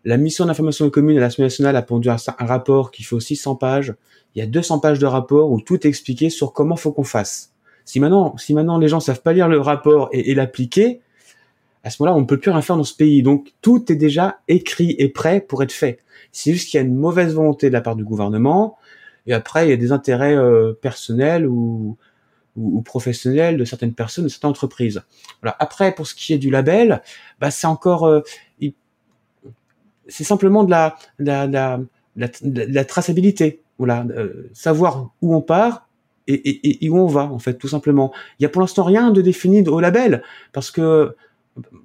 La mission d'information commune à l'Assemblée nationale a pondu un, rapport qui fait aussi 100 pages. Il y a 200 pages de rapport où tout est expliqué sur comment faut qu'on fasse. Si maintenant, si maintenant les gens savent pas lire le rapport et, et l'appliquer, à ce moment-là, on ne peut plus rien faire dans ce pays. Donc tout est déjà écrit et prêt pour être fait. C'est juste qu'il y a une mauvaise volonté de la part du gouvernement, et après, il y a des intérêts euh, personnels ou, ou, professionnels de certaines personnes, de certaines entreprises. Voilà. Après, pour ce qui est du label, bah, c'est encore, euh, c'est simplement de la, de la, de la, de la traçabilité. Voilà, euh, savoir où on part et, et, et, où on va, en fait, tout simplement. Il y a pour l'instant rien de défini au label parce que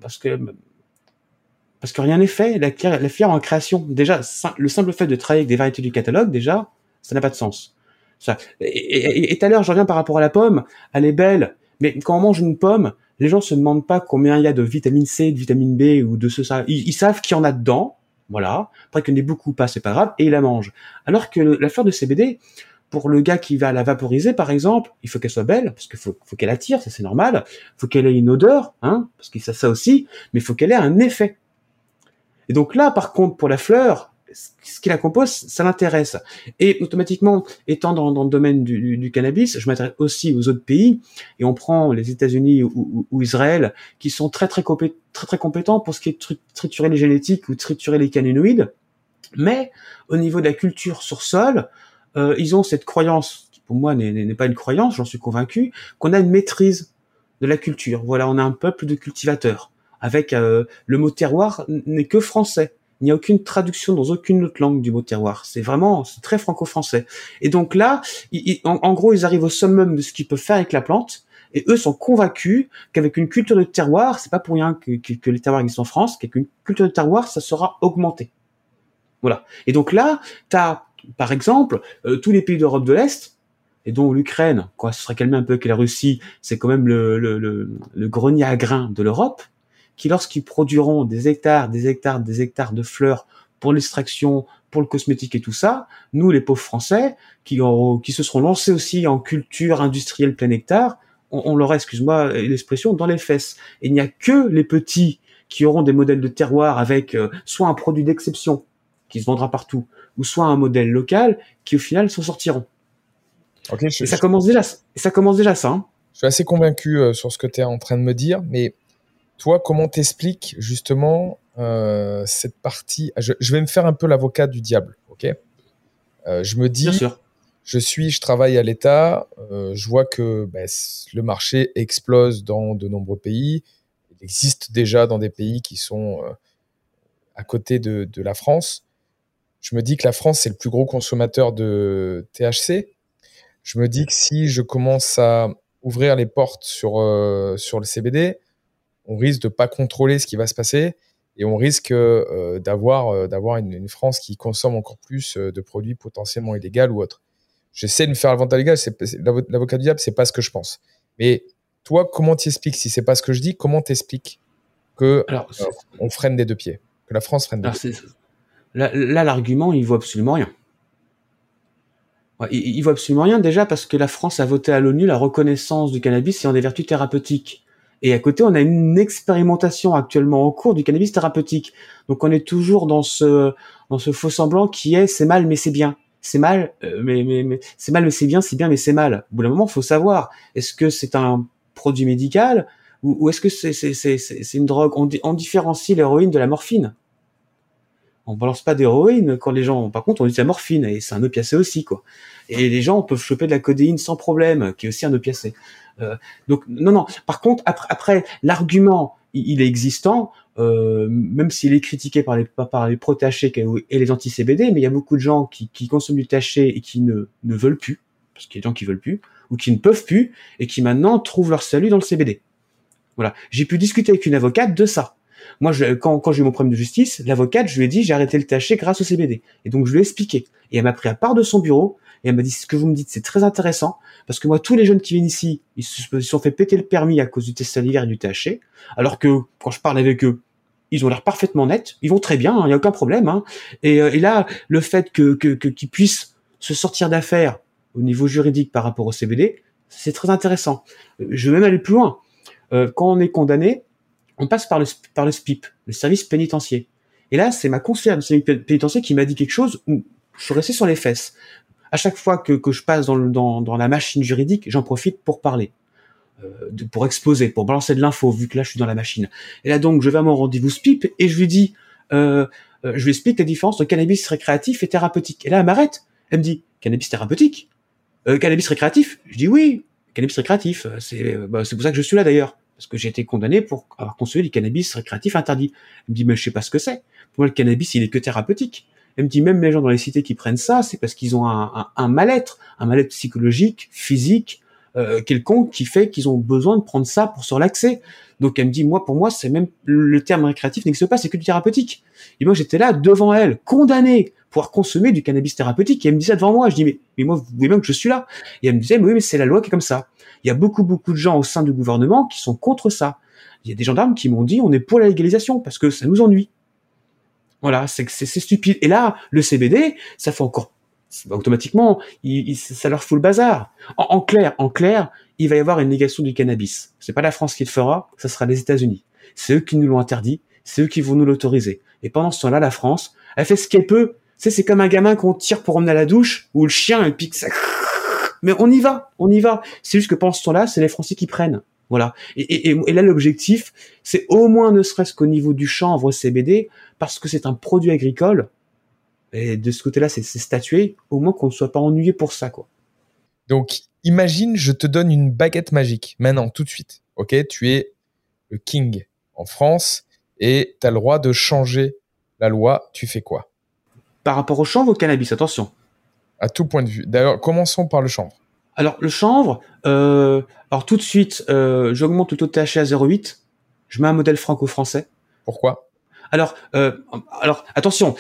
parce que parce que rien n'est fait. La, la fière en création, déjà, le simple fait de travailler avec des variétés du catalogue, déjà, ça n'a pas de sens. Ça. Et tout à l'heure, je reviens par rapport à la pomme. Elle est belle, mais quand on mange une pomme, les gens se demandent pas combien il y a de vitamine C, de vitamine B ou de ce ça. Ils, savent qu'il y en a dedans, voilà. Après qu'il y en ait beaucoup pas, c'est pas grave, et ils la mangent. Alors que la fleur de CBD, pour le gars qui va la vaporiser, par exemple, il faut qu'elle soit belle, parce qu'il faut, faut qu'elle attire, ça c'est normal. Il faut qu'elle ait une odeur, hein, parce que ça, ça aussi, mais il faut qu'elle ait un effet. Et donc là, par contre, pour la fleur, ce qui la compose, ça l'intéresse. Et automatiquement, étant dans, dans le domaine du, du cannabis, je m'intéresse aussi aux autres pays, et on prend les États-Unis ou, ou, Israël, qui sont très très, compé très très compétents pour ce qui est de triturer les génétiques ou triturer les cannabinoïdes. Mais au niveau de la culture sur sol, euh, ils ont cette croyance, qui pour moi n'est pas une croyance, j'en suis convaincu, qu'on a une maîtrise de la culture. Voilà, on a un peuple de cultivateurs. Avec euh, le mot terroir n'est que français. Il n'y a aucune traduction dans aucune autre langue du mot terroir. C'est vraiment c'est très franco-français. Et donc là, en, gros, ils arrivent au summum de ce qu'ils peuvent faire avec la plante. Et eux sont convaincus qu'avec une culture de terroir, c'est pas pour rien que, que, les terroirs existent en France, qu'avec une culture de terroir, ça sera augmenté. Voilà. Et donc là, tu as, par exemple, euh, tous les pays d'Europe de l'Est, et dont l'Ukraine, quoi, ce serait calmé un peu avec la Russie, c'est quand même le, le, le, le grenier à grains de l'Europe qui, lorsqu'ils produiront des hectares, des hectares, des hectares de fleurs pour l'extraction, pour le cosmétique et tout ça, nous, les pauvres Français, qui, qui se seront lancés aussi en culture industrielle plein hectare, on, on leur excuse-moi l'expression, dans les fesses. Et il n'y a que les petits qui auront des modèles de terroir avec euh, soit un produit d'exception qui se vendra partout, ou soit un modèle local qui au final s'en sortiront. Okay, et ça commence déjà, ça commence déjà ça. Hein. Je suis assez convaincu euh, sur ce que tu es en train de me dire, mais toi, comment t'expliques justement euh, cette partie? Je, vais me faire un peu l'avocat du diable, ok? Euh, Je me dis, je suis, je travaille à l'État, euh, je vois que ben, le marché explose dans de nombreux pays. Il existe déjà dans des pays qui sont à côté de, la France. je me dis que la France, c'est le plus gros consommateur de THC. Je me dis que si je commence à ouvrir les portes sur, euh, sur le CBD, on risque de pas contrôler ce qui va se passer et on risque euh, d'avoir euh, d'avoir une, une, France qui consomme encore plus de produits potentiellement illégaux ou autres. J'essaie de me faire l'avantage légal, l'avocat du diable, c'est pas ce que je pense. Mais toi, comment t'expliques si c'est pas ce que je dis Comment t'expliques que Alors, on freine des deux pieds, que la France freine des deux pieds? Là, l'argument, il vaut absolument rien. il, il vaut absolument rien déjà parce que la France a voté à l'ONU la reconnaissance du cannabis ayant des vertus thérapeutiques. Et à côté, on a une expérimentation actuellement en cours du cannabis thérapeutique. Donc on est toujours dans ce dans ce faux semblant qui est c'est mal mais c'est bien. C'est mal euh, mais mais, mais c'est mal mais c'est bien, c'est bien mais c'est mal. Au bout d'un moment, faut savoir est-ce que c'est un produit médical ou, est-ce que c'est c'est c'est c'est une drogue? On, on différencie l'héroïne de la morphine on balance pas d'héroïne quand les gens, par contre, on utilise la morphine et c'est un opiacé aussi, quoi. Et les gens peuvent choper de la codéine sans problème, qui est aussi un opiacé. Euh, donc non, non. Par contre, après, après l'argument, il, est existant, euh, même s'il est critiqué par les par les pro et les anti-CBD, mais il y a beaucoup de gens qui, qui consomment du taché et qui ne ne veulent plus, parce qu'il y a des gens qui veulent plus ou qui ne peuvent plus et qui maintenant trouvent leur salut dans le CBD. Voilà. J'ai pu discuter avec une avocate de ça. Moi, je, quand, quand j'ai eu mon problème de justice, l'avocate, je lui ai dit, j'ai arrêté le THC grâce au CBD. Et donc, je lui ai expliqué. Et elle m'a pris à part de son bureau, et elle m'a dit, ce que vous me dites, c'est très intéressant, parce que moi, tous les jeunes qui viennent ici, ils se sont fait péter le permis à cause du test salivaire et du THC, alors que quand je parle avec eux, ils ont l'air parfaitement nets, ils vont très bien, il hein, n'y a aucun problème. Hein. Et, euh, et, là, le fait que qu'ils que, puissent se sortir d'affaires au niveau juridique par rapport au CBD, c'est très intéressant. Je vais même aller plus loin. Euh, quand on est condamné, on passe par le, par le SPIP, le service pénitentiaire. Et là, c'est ma conseillère du service pénitentiaire qui m'a dit quelque chose où je suis resté sur les fesses. À chaque fois que, que je passe dans, le, dans, dans la machine juridique, j'en profite pour parler, euh, pour exposer, pour balancer de l'info, vu que là, je suis dans la machine. Et là, donc, je vais à mon rendez-vous SPIP et je lui dis, euh, euh, je lui explique la différence entre cannabis récréatif et thérapeutique. Et là, elle m'arrête. Elle me dit, cannabis thérapeutique? Euh, Cannabis récréatif? Je dis oui, cannabis récréatif. C'est bah, pour ça que je suis là d'ailleurs parce que j'ai été condamné pour avoir consommé du cannabis récréatif interdit. Elle me dit, mais je sais pas ce que c'est. Pour moi, le cannabis, il est que thérapeutique. Elle me dit, même les gens dans les cités qui prennent ça, c'est parce qu'ils ont un, mal-être, un mal-être psychologique, physique, euh, quelconque, qui fait qu'ils ont besoin de prendre ça pour se relaxer. Donc elle me dit, moi, pour moi, c'est même le terme récréatif n'existe pas, c'est que du thérapeutique. Et moi, j'étais là devant elle, condamné pour consommer du cannabis thérapeutique. Et elle me ça devant moi. Je dis, mais, mais moi, vous voyez bien que je suis là? Et elle me disait, mais oui, mais c'est la loi qui est comme ça il y a beaucoup, beaucoup de gens au sein du gouvernement qui sont contre ça. Il y a des gendarmes qui m'ont dit on est pour la légalisation parce que ça nous ennuie. Voilà, c'est stupide. Et là, le CBD, ça fait encore automatiquement, ça leur fout le bazar. En, clair, en clair, il va y avoir une négation du cannabis. C'est pas la France qui le fera, ça sera les États-Unis. C'est eux qui nous l'ont interdit, c'est eux qui vont nous l'autoriser. Et pendant ce temps-là, la France, elle fait ce qu'elle peut. C'est comme un gamin qu'on tire pour emmener à la douche, ou le chien, il pique ça mais on y va, on y va. C'est juste que pendant ce temps-là, c'est les Français qui prennent. Voilà. Et, et, et là, l'objectif, c'est au moins ne serait-ce qu'au niveau du chanvre CBD, parce que c'est un produit agricole. Et de ce côté-là, c'est statué. Au moins qu'on ne soit pas ennuyé pour ça, quoi. Donc, imagine, je te donne une baguette magique, maintenant, tout de suite. Ok, tu es le king en France et tu as le droit de changer la loi. Tu fais quoi? Par rapport au chanvre au cannabis, attention à tout point de vue. D'ailleurs, commençons par le chanvre. Alors le chanvre, euh, alors tout de suite, euh, j'augmente le taux de THC à 0,8. Je mets un modèle franco-français. Pourquoi? Alors, euh, alors attention,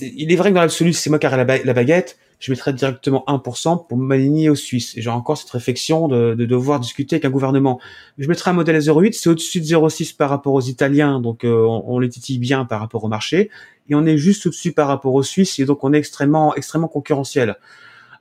il est vrai que dans l'absolu, c'est moi qui ai la, la, baguette. Je mettrais directement 1% pour m'aligner aux Suisses. Et j'ai encore cette réflexion de, de, devoir discuter avec un gouvernement. Je mettrais un modèle à 0,8, c'est au-dessus de 0,6 par rapport aux Italiens, donc euh, on, on, les titille bien par rapport au marché et on est juste au-dessus par rapport aux Suisses et donc on est extrêmement extrêmement concurrentiel.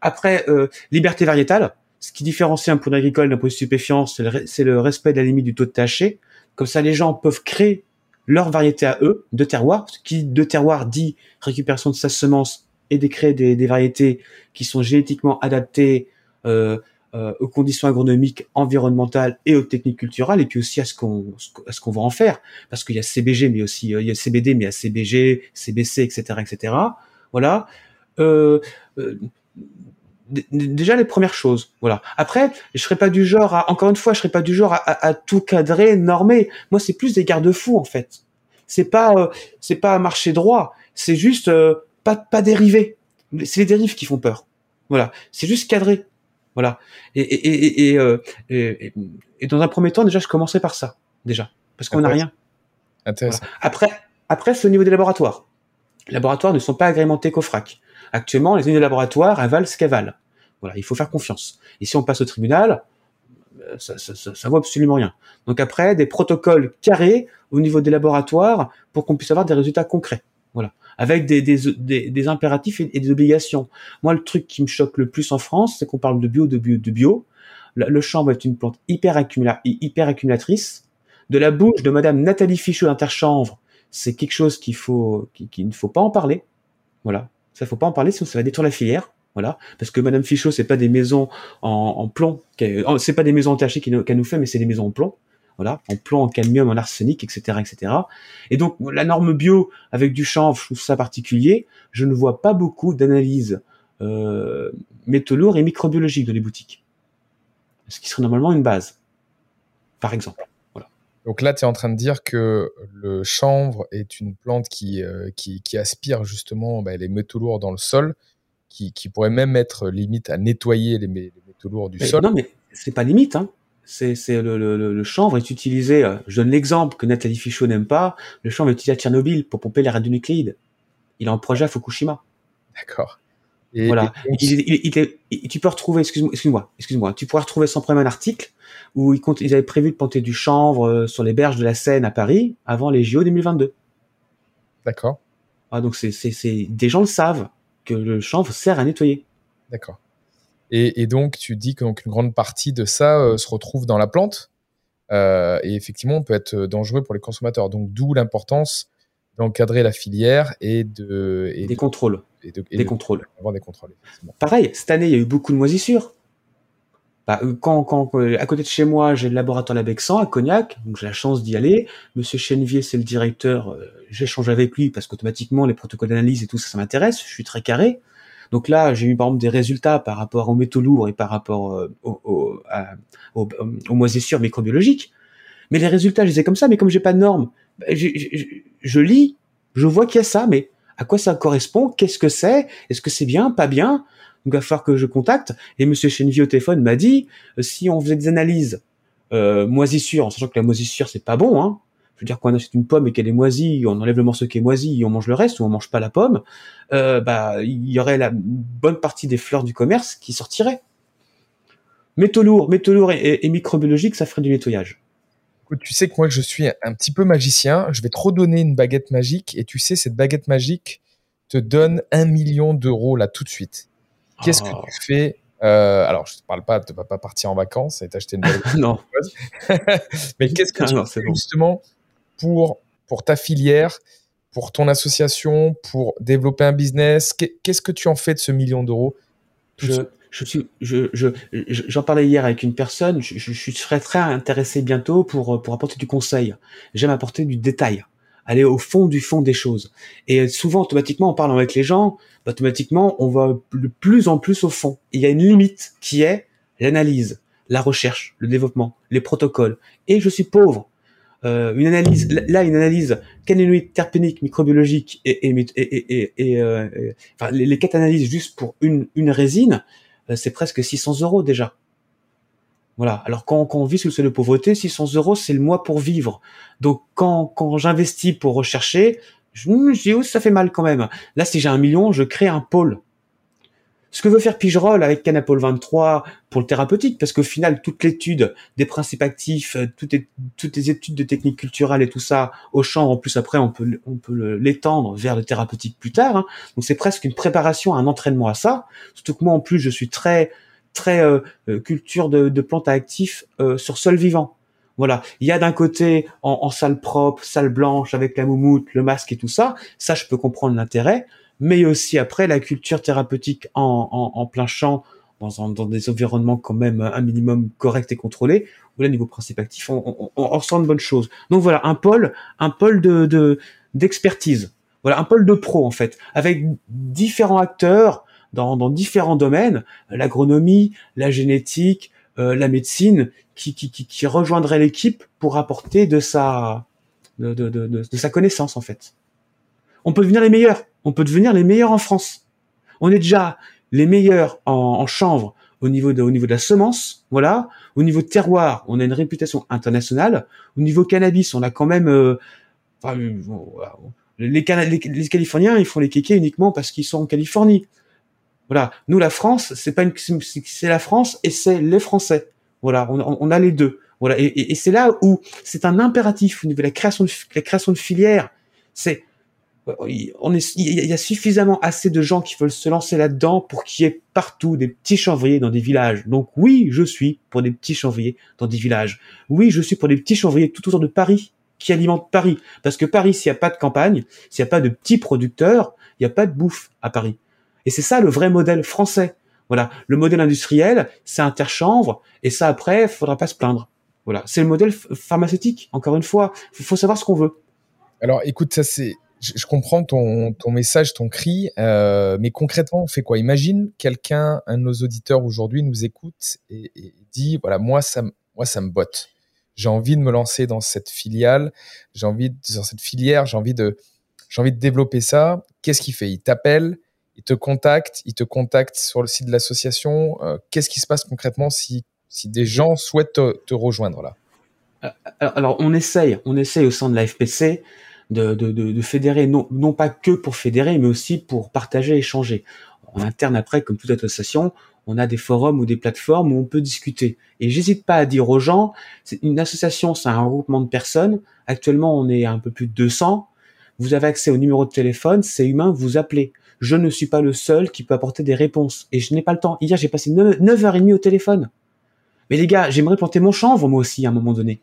Après, euh, liberté variétale, ce qui différencie un produit agricole d'un produit stupéfiant, c'est le, le, respect de la limite du taux de THC. Comme ça, les gens peuvent créer leur variété à eux de terroir. Qui de terroir dit récupération de sa semence et de créer des, des variétés qui sont génétiquement adaptées euh, euh, aux conditions agronomiques, environnementales et aux techniques culturelles, et puis aussi à ce qu'on à ce qu'on va en faire, parce qu'il y a CBG, mais aussi euh, il y a CBD, mais il y a CBG, CBC, etc., etc. Voilà. Euh, euh déjà les premières choses. Voilà. Après, je serais pas du genre à, encore une fois, je serais pas du genre à, à, tout cadrer, normer. Moi, c'est plus des garde-fous en fait. C'est pas, c'est pas marcher droit. C'est juste, pas pas dériver. C'est les dérives qui font peur. Voilà, c'est juste cadré. Voilà. Et et et, et, et, et dans un premier temps, déjà, je commençais par ça, déjà, parce qu'on n'a rien. Intéressant. Voilà. Après, après, c'est au niveau des laboratoires. Les laboratoires ne sont pas agrémentés qu'OFRAC. Actuellement, les unités de laboratoire avalent ce qu'elles valent. Voilà, il faut faire confiance. Et si on passe au tribunal, ça, ça, ça, ça vaut absolument rien. Donc après, des protocoles carrés au niveau des laboratoires pour qu'on puisse avoir des résultats concrets. Voilà, avec des, des, des, des impératifs et, des obligations. Moi, le truc qui me choque le plus en France, c'est qu'on parle de bio, de bio, de bio. Le, chanvre est une plante hyper, accumula, hyper accumulatrice. De la bouche de Madame Nathalie Fichot d'Interchanvre, c'est quelque chose qu'il faut, qu'il ne faut pas en parler. Voilà, ça faut pas en parler, sinon ça va détruire la filière. Voilà, parce que Madame Fichot, c'est pas des maisons en, en plomb, c'est pas des maisons en THC qu'elle nous fait, mais c'est des maisons en plomb. Voilà, en plomb, en cadmium, en arsenic, etc., etc. Et donc la norme bio avec du chanvre, je trouve ça particulier. Je ne vois pas beaucoup d'analyses euh, métaux lourds et microbiologiques dans les boutiques, ce qui serait normalement une base, par exemple. Voilà. Donc là, tu es en train de dire que le chanvre est une plante qui, euh, qui, qui, aspire justement bah, les métaux lourds dans le sol qui, qui, pourrait même être limite à nettoyer les, les métaux lourds du mais sol. Non, mais c'est pas limite. Hein. C'est, le, le, le, chanvre est utilisé. Euh, je donne l'exemple que Nathalie Fichot n'aime pas. Le chanvre est utilisé à Tchernobyl pour pomper les radionucléides. Il est en projet à Fukushima. D'accord. Voilà. Et il, il, il, tu peux retrouver, excuse-moi, excuse-moi, excuse-moi, tu pourrais retrouver sans problème un article où ils, comptent, ils avaient prévu de planter du chanvre euh, sur les berges de la Seine à Paris avant les JO 2022. D'accord. Ah, donc c'est, c'est, c'est, des gens le savent que le chanvre sert à nettoyer. D'accord. Et, et, donc, tu dis que donc, une grande partie de ça euh, se retrouve dans la plante. Euh, et effectivement, peut être dangereux pour les consommateurs. Donc, d'où l'importance d'encadrer la filière et de. Et des de, contrôles. Et de, et des de, contrôles. Avoir des contrôles. Pareil, cette année, il y a eu beaucoup de moisissures. Bah, quand, quand, à côté de chez moi, j'ai le laboratoire Labexan à Cognac, donc j'ai la chance d'y aller. Monsieur Chenevier, c'est le directeur. Euh, J'échange avec lui parce qu'automatiquement, les protocoles d'analyse et tout ça, ça m'intéresse. Je suis très carré. Donc là, j'ai eu par exemple des résultats par rapport aux métaux lourds et par rapport euh, aux, à, aux, moisissures microbiologiques. Mais les résultats, je les ai comme ça, mais comme j'ai pas de normes, bah, je, lis, je vois qu'il y a ça, mais à quoi ça correspond? Qu'est-ce que c'est? Est-ce que c'est bien? Pas bien? Donc il va falloir que je contacte. Et Monsieur Chenevier au téléphone m'a dit, euh, si on faisait des analyses euh, moisissures, en sachant que la moisissure c'est pas bon, hein, je veux dire qu'on achète une pomme et qu'elle est moisie, on enlève le morceau qui est moisi et on mange le reste ou on mange pas la pomme, euh, bah il y aurait la bonne partie des fleurs du commerce qui sortiraient. Métaux lourds, métaux lourds et, et, et microbiologiques, ça ferait du nettoyage. Tu sais que moi je suis un petit peu magicien, je vais te redonner une baguette magique et tu sais cette baguette magique te donne un million d'euros là tout de suite. Qu'est-ce oh. que tu fais euh, alors, je ne parle pas, tu vas pas partir en vacances et t'acheter une belle non. Mais qu'est-ce que ah tu non, fais bon. justement pour, pour ta filière, pour ton association, pour développer un business Qu'est-ce que tu en fais de ce million d'euros? Je, je suis, je, je, j'en parlais hier avec une personne. Je, je, je serais très intéressé bientôt pour pour apporter du conseil. J'aime apporter du détail, aller au fond du fond des choses. Et souvent, automatiquement, en parlant avec les gens, automatiquement, on va de plus en plus au fond. Il y a une limite qui est l'analyse, la recherche, le développement, les protocoles. Et je suis pauvre. Euh, une analyse, là, une analyse canénoïde, terpénique, microbiologique et, et, et, et, euh, enfin, les, les quatre analyses juste pour une, une résine, euh, c'est presque 600 euros déjà. Voilà. Alors quand, quand on vit sous le seuil de pauvreté, 600 euros, c'est le mois pour vivre. Donc quand, quand j'investis pour rechercher, je, je dis, oh, ça fait mal quand même. Là, si j'ai un million, je crée un pôle. Ce que veut faire Pigerol avec Canapol 23 pour le thérapeutique, parce qu'au final, toute l'étude des principes actifs, toutes les, toutes les études de techniques culturelles et tout ça, au champ, en plus après, on peut, l'étendre vers le thérapeutique plus tard. Hein. Donc c'est presque une préparation, un entraînement à ça. Surtout que moi, en plus, je suis très, très euh, culture de, de plantes à actifs euh, sur sol vivant. Voilà, il y a d'un côté en, en salle propre, salle blanche avec la moumoute, le masque et tout ça. Ça, je peux comprendre l'intérêt mais aussi après la culture thérapeutique en, en, en plein champ, dans, dans, des environnements quand même un minimum correct et contrôlé, où là, niveau principe actif, on, on, on ressent de bonnes choses. Donc voilà, un pôle, un pôle de d'expertise. voilà, un pôle de pro en fait, avec différents acteurs dans, dans différents domaines, l'agronomie, la génétique, euh, la médecine, qui, qui, qui, rejoindraient l'équipe pour apporter de sa, de, de, de sa connaissance en fait. On peut devenir les meilleurs. On peut devenir les meilleurs en France. On est déjà les meilleurs en, chanvre au niveau de, au niveau de la semence, voilà. Au niveau terroir, on a une réputation internationale. Au niveau cannabis, on a quand même, euh, enfin, euh, les, les, Californiens, ils font les kékés uniquement parce qu'ils sont en Californie. Voilà. Nous, la France, c'est pas une, c'est la France et c'est les Français. Voilà. On, on a les deux. Voilà. Et, et, c'est là où c'est un impératif au niveau de la création de la création de filières. C'est il y a suffisamment assez de gens qui veulent se lancer là-dedans pour qu'il y ait partout des petits chanvriers dans des villages. Donc oui, je suis pour des petits chanvriers dans des villages. Oui, je suis pour des petits chanvriers tout autour de Paris qui alimentent Paris. Parce que Paris, s'il n'y a pas de campagne, s'il n'y a pas de petits producteurs, il n'y a pas de bouffe à Paris. Et c'est ça le vrai modèle français. Voilà, le modèle industriel, c'est interchanvre, et ça après, faudra pas se plaindre. Voilà, c'est le modèle pharmaceutique. Encore une fois, il faut savoir ce qu'on veut. Alors, écoute, ça c'est je, comprends ton, ton, message, ton cri, euh, mais concrètement, on fait quoi? Imagine quelqu'un, un de nos auditeurs aujourd'hui nous écoute et, dit voilà, moi ça, moi ça me botte. J'ai envie de me lancer dans cette filiale, j'ai envie de, dans cette filière, j'ai envie de, j'ai envie de développer ça. Qu'est-ce qu'il fait? Il t'appelle, il te contacte, il te contacte sur le site de l'association. Euh, Qu'est-ce qui se passe concrètement si, si des gens souhaitent te, te rejoindre là? Alors, alors, on essaye, on essaye au sein de la FPC de, de, de, fédérer, non, non pas que pour fédérer, mais aussi pour partager, échanger. En interne, après, comme toute association, on a des forums ou des plateformes où on peut discuter. Et j'hésite pas à dire aux gens, c'est une association, c'est un regroupement de personnes. Actuellement, on est un peu plus de 200. Vous avez accès au numéro de téléphone, c'est humain, vous appelez. Je ne suis pas le seul qui peut apporter des réponses. Et je n'ai pas le temps. Hier, j'ai passé 9, h 30 au téléphone. Mais les gars, j'aimerais planter mon chanvre, moi aussi, à un moment donné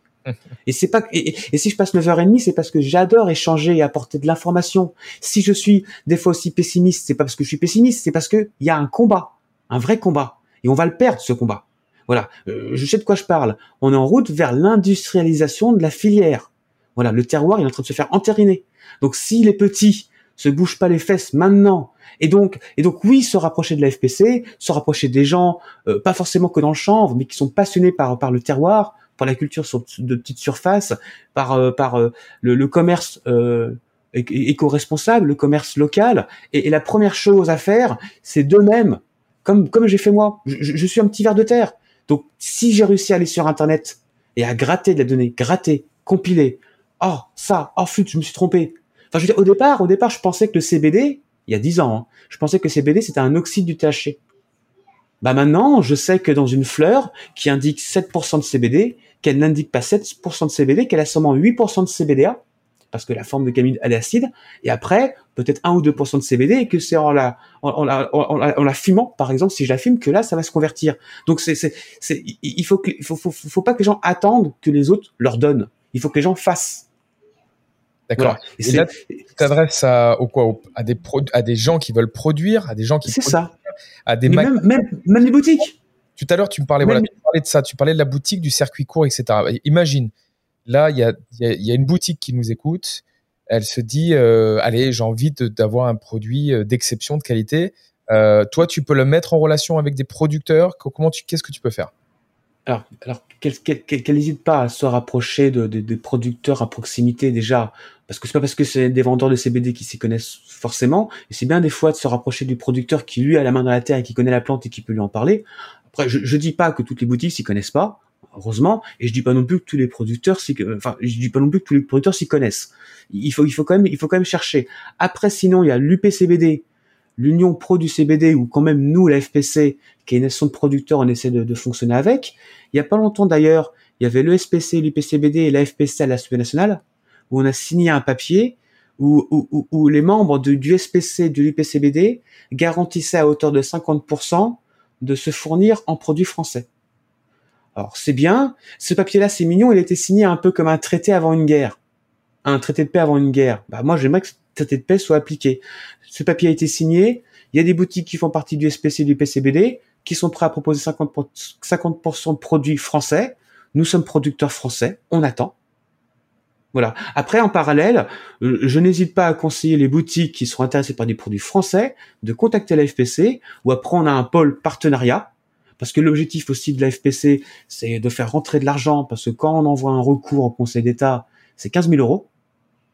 et c'est pas et, si je passe 9h30, c'est parce que j'adore échanger et apporter de l'information. Si je suis des fois aussi pessimiste, c'est pas parce que je suis pessimiste, c'est parce que il y a un combat, un vrai combat et on va le perdre ce combat. Voilà, euh, je sais de quoi je parle. On est en route vers l'industrialisation de la filière. Voilà, le terroir il est en train de se faire entériner. Donc si les petits se bougent pas les fesses maintenant et donc, et donc oui, se rapprocher de la FPC, se rapprocher des gens, euh, pas forcément que dans le chanvre, mais qui sont passionnés par par le terroir, par la culture sur de petites surfaces, par euh, par euh, le, commerce euh, éco-responsable, le commerce local. Et, la première chose à faire, c'est d'eux-mêmes, comme comme j'ai fait moi. Je, suis un petit ver de terre. Donc si j'ai réussi à aller sur Internet et à gratter de la donnée, gratter, compiler, oh ça, oh flûte, je me suis trompé. Enfin, je veux dire, au départ, au départ, je pensais que le CBD, il y a 10 ans, hein, je pensais que le CBD c'était un oxyde du THC. Bah maintenant, je sais que dans une fleur qui indique 7% de CBD, qu'elle n'indique pas 7% de CBD, qu'elle a seulement 8% de CBDA, parce que la forme de camide elle est acide, et après peut-être 1 ou 2% de CBD, et que c'est en la, en, la, en, la, fumant, par exemple, si je la fume, que là ça va se convertir. Donc c'est, c'est, c'est, il faut que, faut, faut, faut pas que les gens attendent que les autres leur donnent. Il faut que les gens fassent. D'accord. Et, là, tu t'adresses à, au quoi, à des à des gens qui veulent produire, à des gens qui. C'est ça. À des même, même, même les boutiques. Tout à l'heure, tu me parlais, voilà, tu parlais de ça, tu parlais de la boutique, du circuit court, etc. Imagine, là, il y a, y a, une boutique qui nous écoute. Elle se dit, euh, allez, j'ai envie d'avoir un produit euh, d'exception, de qualité. Euh, toi, tu peux le mettre en relation avec des producteurs. Comment tu, qu'est-ce que tu peux faire? Alors, alors qu'elle n'hésite pas à se rapprocher de, de, de, producteurs à proximité déjà, parce que c'est pas parce que c'est des vendeurs de CBD qui s'y connaissent forcément, et c'est bien des fois de se rapprocher du producteur qui lui a la main dans la terre et qui connaît la plante et qui peut lui en parler. Je, je dis pas que toutes les boutiques s'y connaissent pas, heureusement, et je dis pas non plus que tous les producteurs s'y, enfin, je dis pas non plus que tous les producteurs s'y connaissent. Il faut, il faut quand même, il faut quand même chercher. Après, sinon, il y a l'UPCBD, l'Union Pro du CBD, ou quand même nous, la FPC, qui est une association de producteurs, on essaie de, de fonctionner avec. Il y a pas longtemps d'ailleurs, il y avait le SPC, l'UPCBD et la FPC à l'Assemblée nationale, où on a signé un papier où, où, où les membres de, du SPC, de l'UPCBD garantissaient à hauteur de 50% de se fournir en produits français. Alors c'est bien, ce papier-là c'est mignon, il a été signé un peu comme un traité avant une guerre, un traité de paix avant une guerre. Bah moi j'aimerais que ce traité de paix soit appliqué. Ce papier a été signé, il y a des boutiques qui font partie du SPC du PCBD qui sont prêts à proposer 50%, 50 de produits français. Nous sommes producteurs français, on attend. Voilà. Après, en parallèle, euh, je n'hésite pas à conseiller les boutiques qui sont intéressées par des produits français de contacter la FPC ou après on a un pôle partenariat parce que l'objectif aussi de la FPC, c'est de faire rentrer de l'argent parce que quand on envoie un recours au Conseil d'État, c'est 15 000 euros.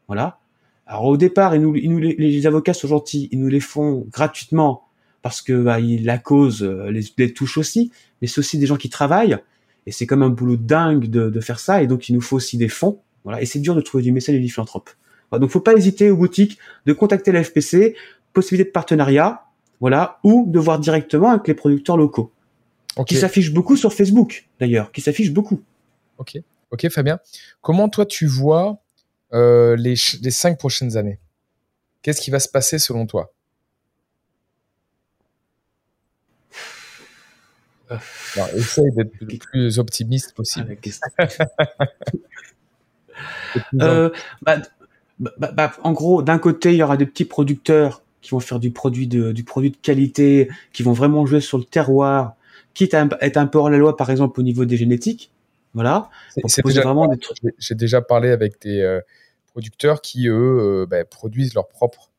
Voilà. Alors au départ, ils nous, ils les, avocats sont gentils, ils nous les font gratuitement parce que bah, il- la cause euh, les, les touche aussi, mais c'est aussi des gens qui travaillent et c'est comme un boulot dingue de, de faire ça et donc il nous faut aussi des fonds. Voilà, et c'est dur de trouver du mécène et du philanthrope. Voilà, donc faut pas hésiter aux boutiques de contacter la FPC, possibilité de partenariat, voilà, ou de voir directement avec les producteurs locaux Ok, qui s'affichent beaucoup sur Facebook d'ailleurs, qui s'affichent beaucoup. ok, ok, Fabien. Comment toi tu vois euh, les, les cinq prochaines années? Qu'est-ce qui va se passer selon toi? Alors, essaye d'être le plus optimiste possible. Plus Euh, bah, bah, bah, en gros, d'un côté, il y aura des petits producteurs qui vont faire du produit de, du produit de qualité, qui vont vraiment jouer sur le terroir, quitte à être un peu hors la loi, par exemple, au niveau des génétiques. Voilà. C'est- vraiment des trucs. J'ai- déjà parlé avec des euh, producteurs qui, eux, euh, bah, produisent leur propre.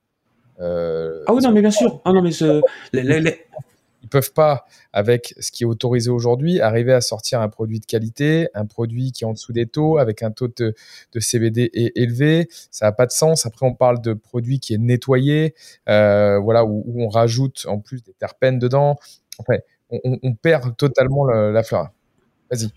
Ah oui, non, mais bien sûr. Ah non, mais ce, les- les- peuvent pas, avec ce qui est autorisé aujourd'hui, arriver à sortir un produit de qualité, un produit qui est en dessous des taux, avec un taux de, CBD élevé. Ça n'a pas de sens. Après, on parle de produit qui est nettoyé, euh, voilà, où, on rajoute en plus des terpènes dedans. Enfin, on, perd totalement la, la fleur.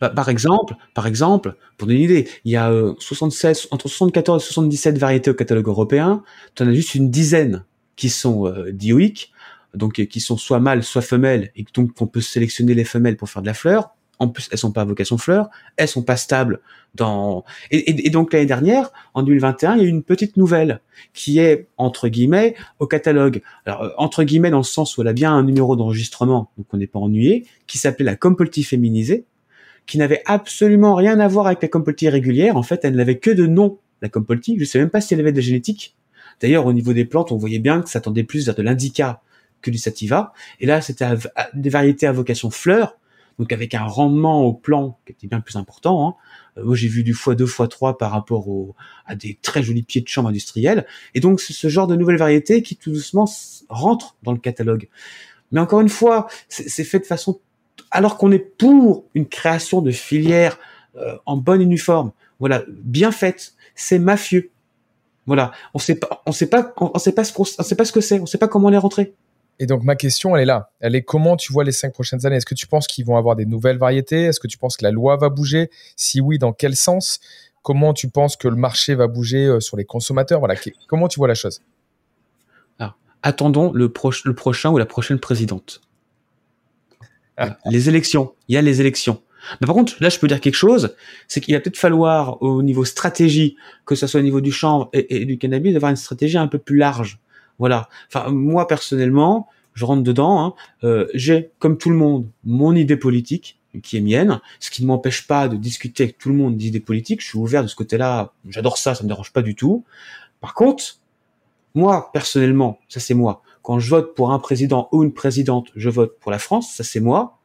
Bah, par exemple, par exemple, pour donner une idée, il y a euh, 76, entre 74 et 77 variétés au catalogue européen. Tu en as juste une dizaine qui sont euh, dioïques, donc euh, qui sont soit mâles, soit femelles, et donc on peut sélectionner les femelles pour faire de la fleur. En plus, elles sont pas à vocation fleur, elles sont pas stables dans. Et, donc l'année dernière, en 2021, il y a eu une petite nouvelle qui est entre guillemets au catalogue. Alors euh, entre guillemets dans le sens où elle a bien un numéro d'enregistrement, donc on n'est pas ennuyé, qui s'appelait la Compulti féminisée qui n'avait absolument rien à voir avec la compultie régulière. En fait, elle n'avait que de nom, la compultie. Je sais même pas si elle avait de génétique. D'ailleurs, au niveau des plantes, on voyait bien que ça tendait plus vers de l'indica que du sativa. Et là, c'était des variétés à vocation fleur, donc avec un rendement au plan qui était bien plus important. hein. Euh, moi, j'ai vu du x2, x3 par rapport au, à des très jolis pieds de chambre industriels. Et donc, c'est ce genre de nouvelles variétés qui tout doucement rentrent dans le catalogue. Mais encore une fois, c'est fait de façon alors qu'on est pour une création de filières euh, en bonne uniforme, voilà, bien faite, c'est mafieux. Voilà, on sait pas, on sait pas, on sait pas ce qu'on, on sait pas ce que c'est, on sait pas comment les rentrer. Et donc, ma question, elle est là. Elle est comment tu vois les cinq prochaines années? Est-ce que tu penses qu'ils vont avoir des nouvelles variétés? Est-ce que tu penses que la loi va bouger? Si oui, dans quel sens? Comment tu penses que le marché va bouger euh, sur les consommateurs? Voilà. Comment tu vois la chose? Attendons le prochain ou la prochaine présidente. Ah. Les élections, il y a les élections. Mais par contre, là, je peux dire quelque chose, c'est qu'il va peut-être falloir, au niveau stratégie, que ce soit au niveau du chanvre et, et du cannabis, d'avoir une stratégie un peu plus large. Voilà. Enfin, moi, personnellement, je rentre dedans, hein, euh, j'ai, comme tout le monde, mon idée politique, qui est mienne, ce qui ne m'empêche pas de discuter avec tout le monde d'idées politiques, je suis ouvert de ce côté-là, j'adore ça, ça me dérange pas du tout. Par contre, moi, personnellement, ça c'est moi, quand je vote pour un président ou une présidente, je vote pour la France, ça c'est moi.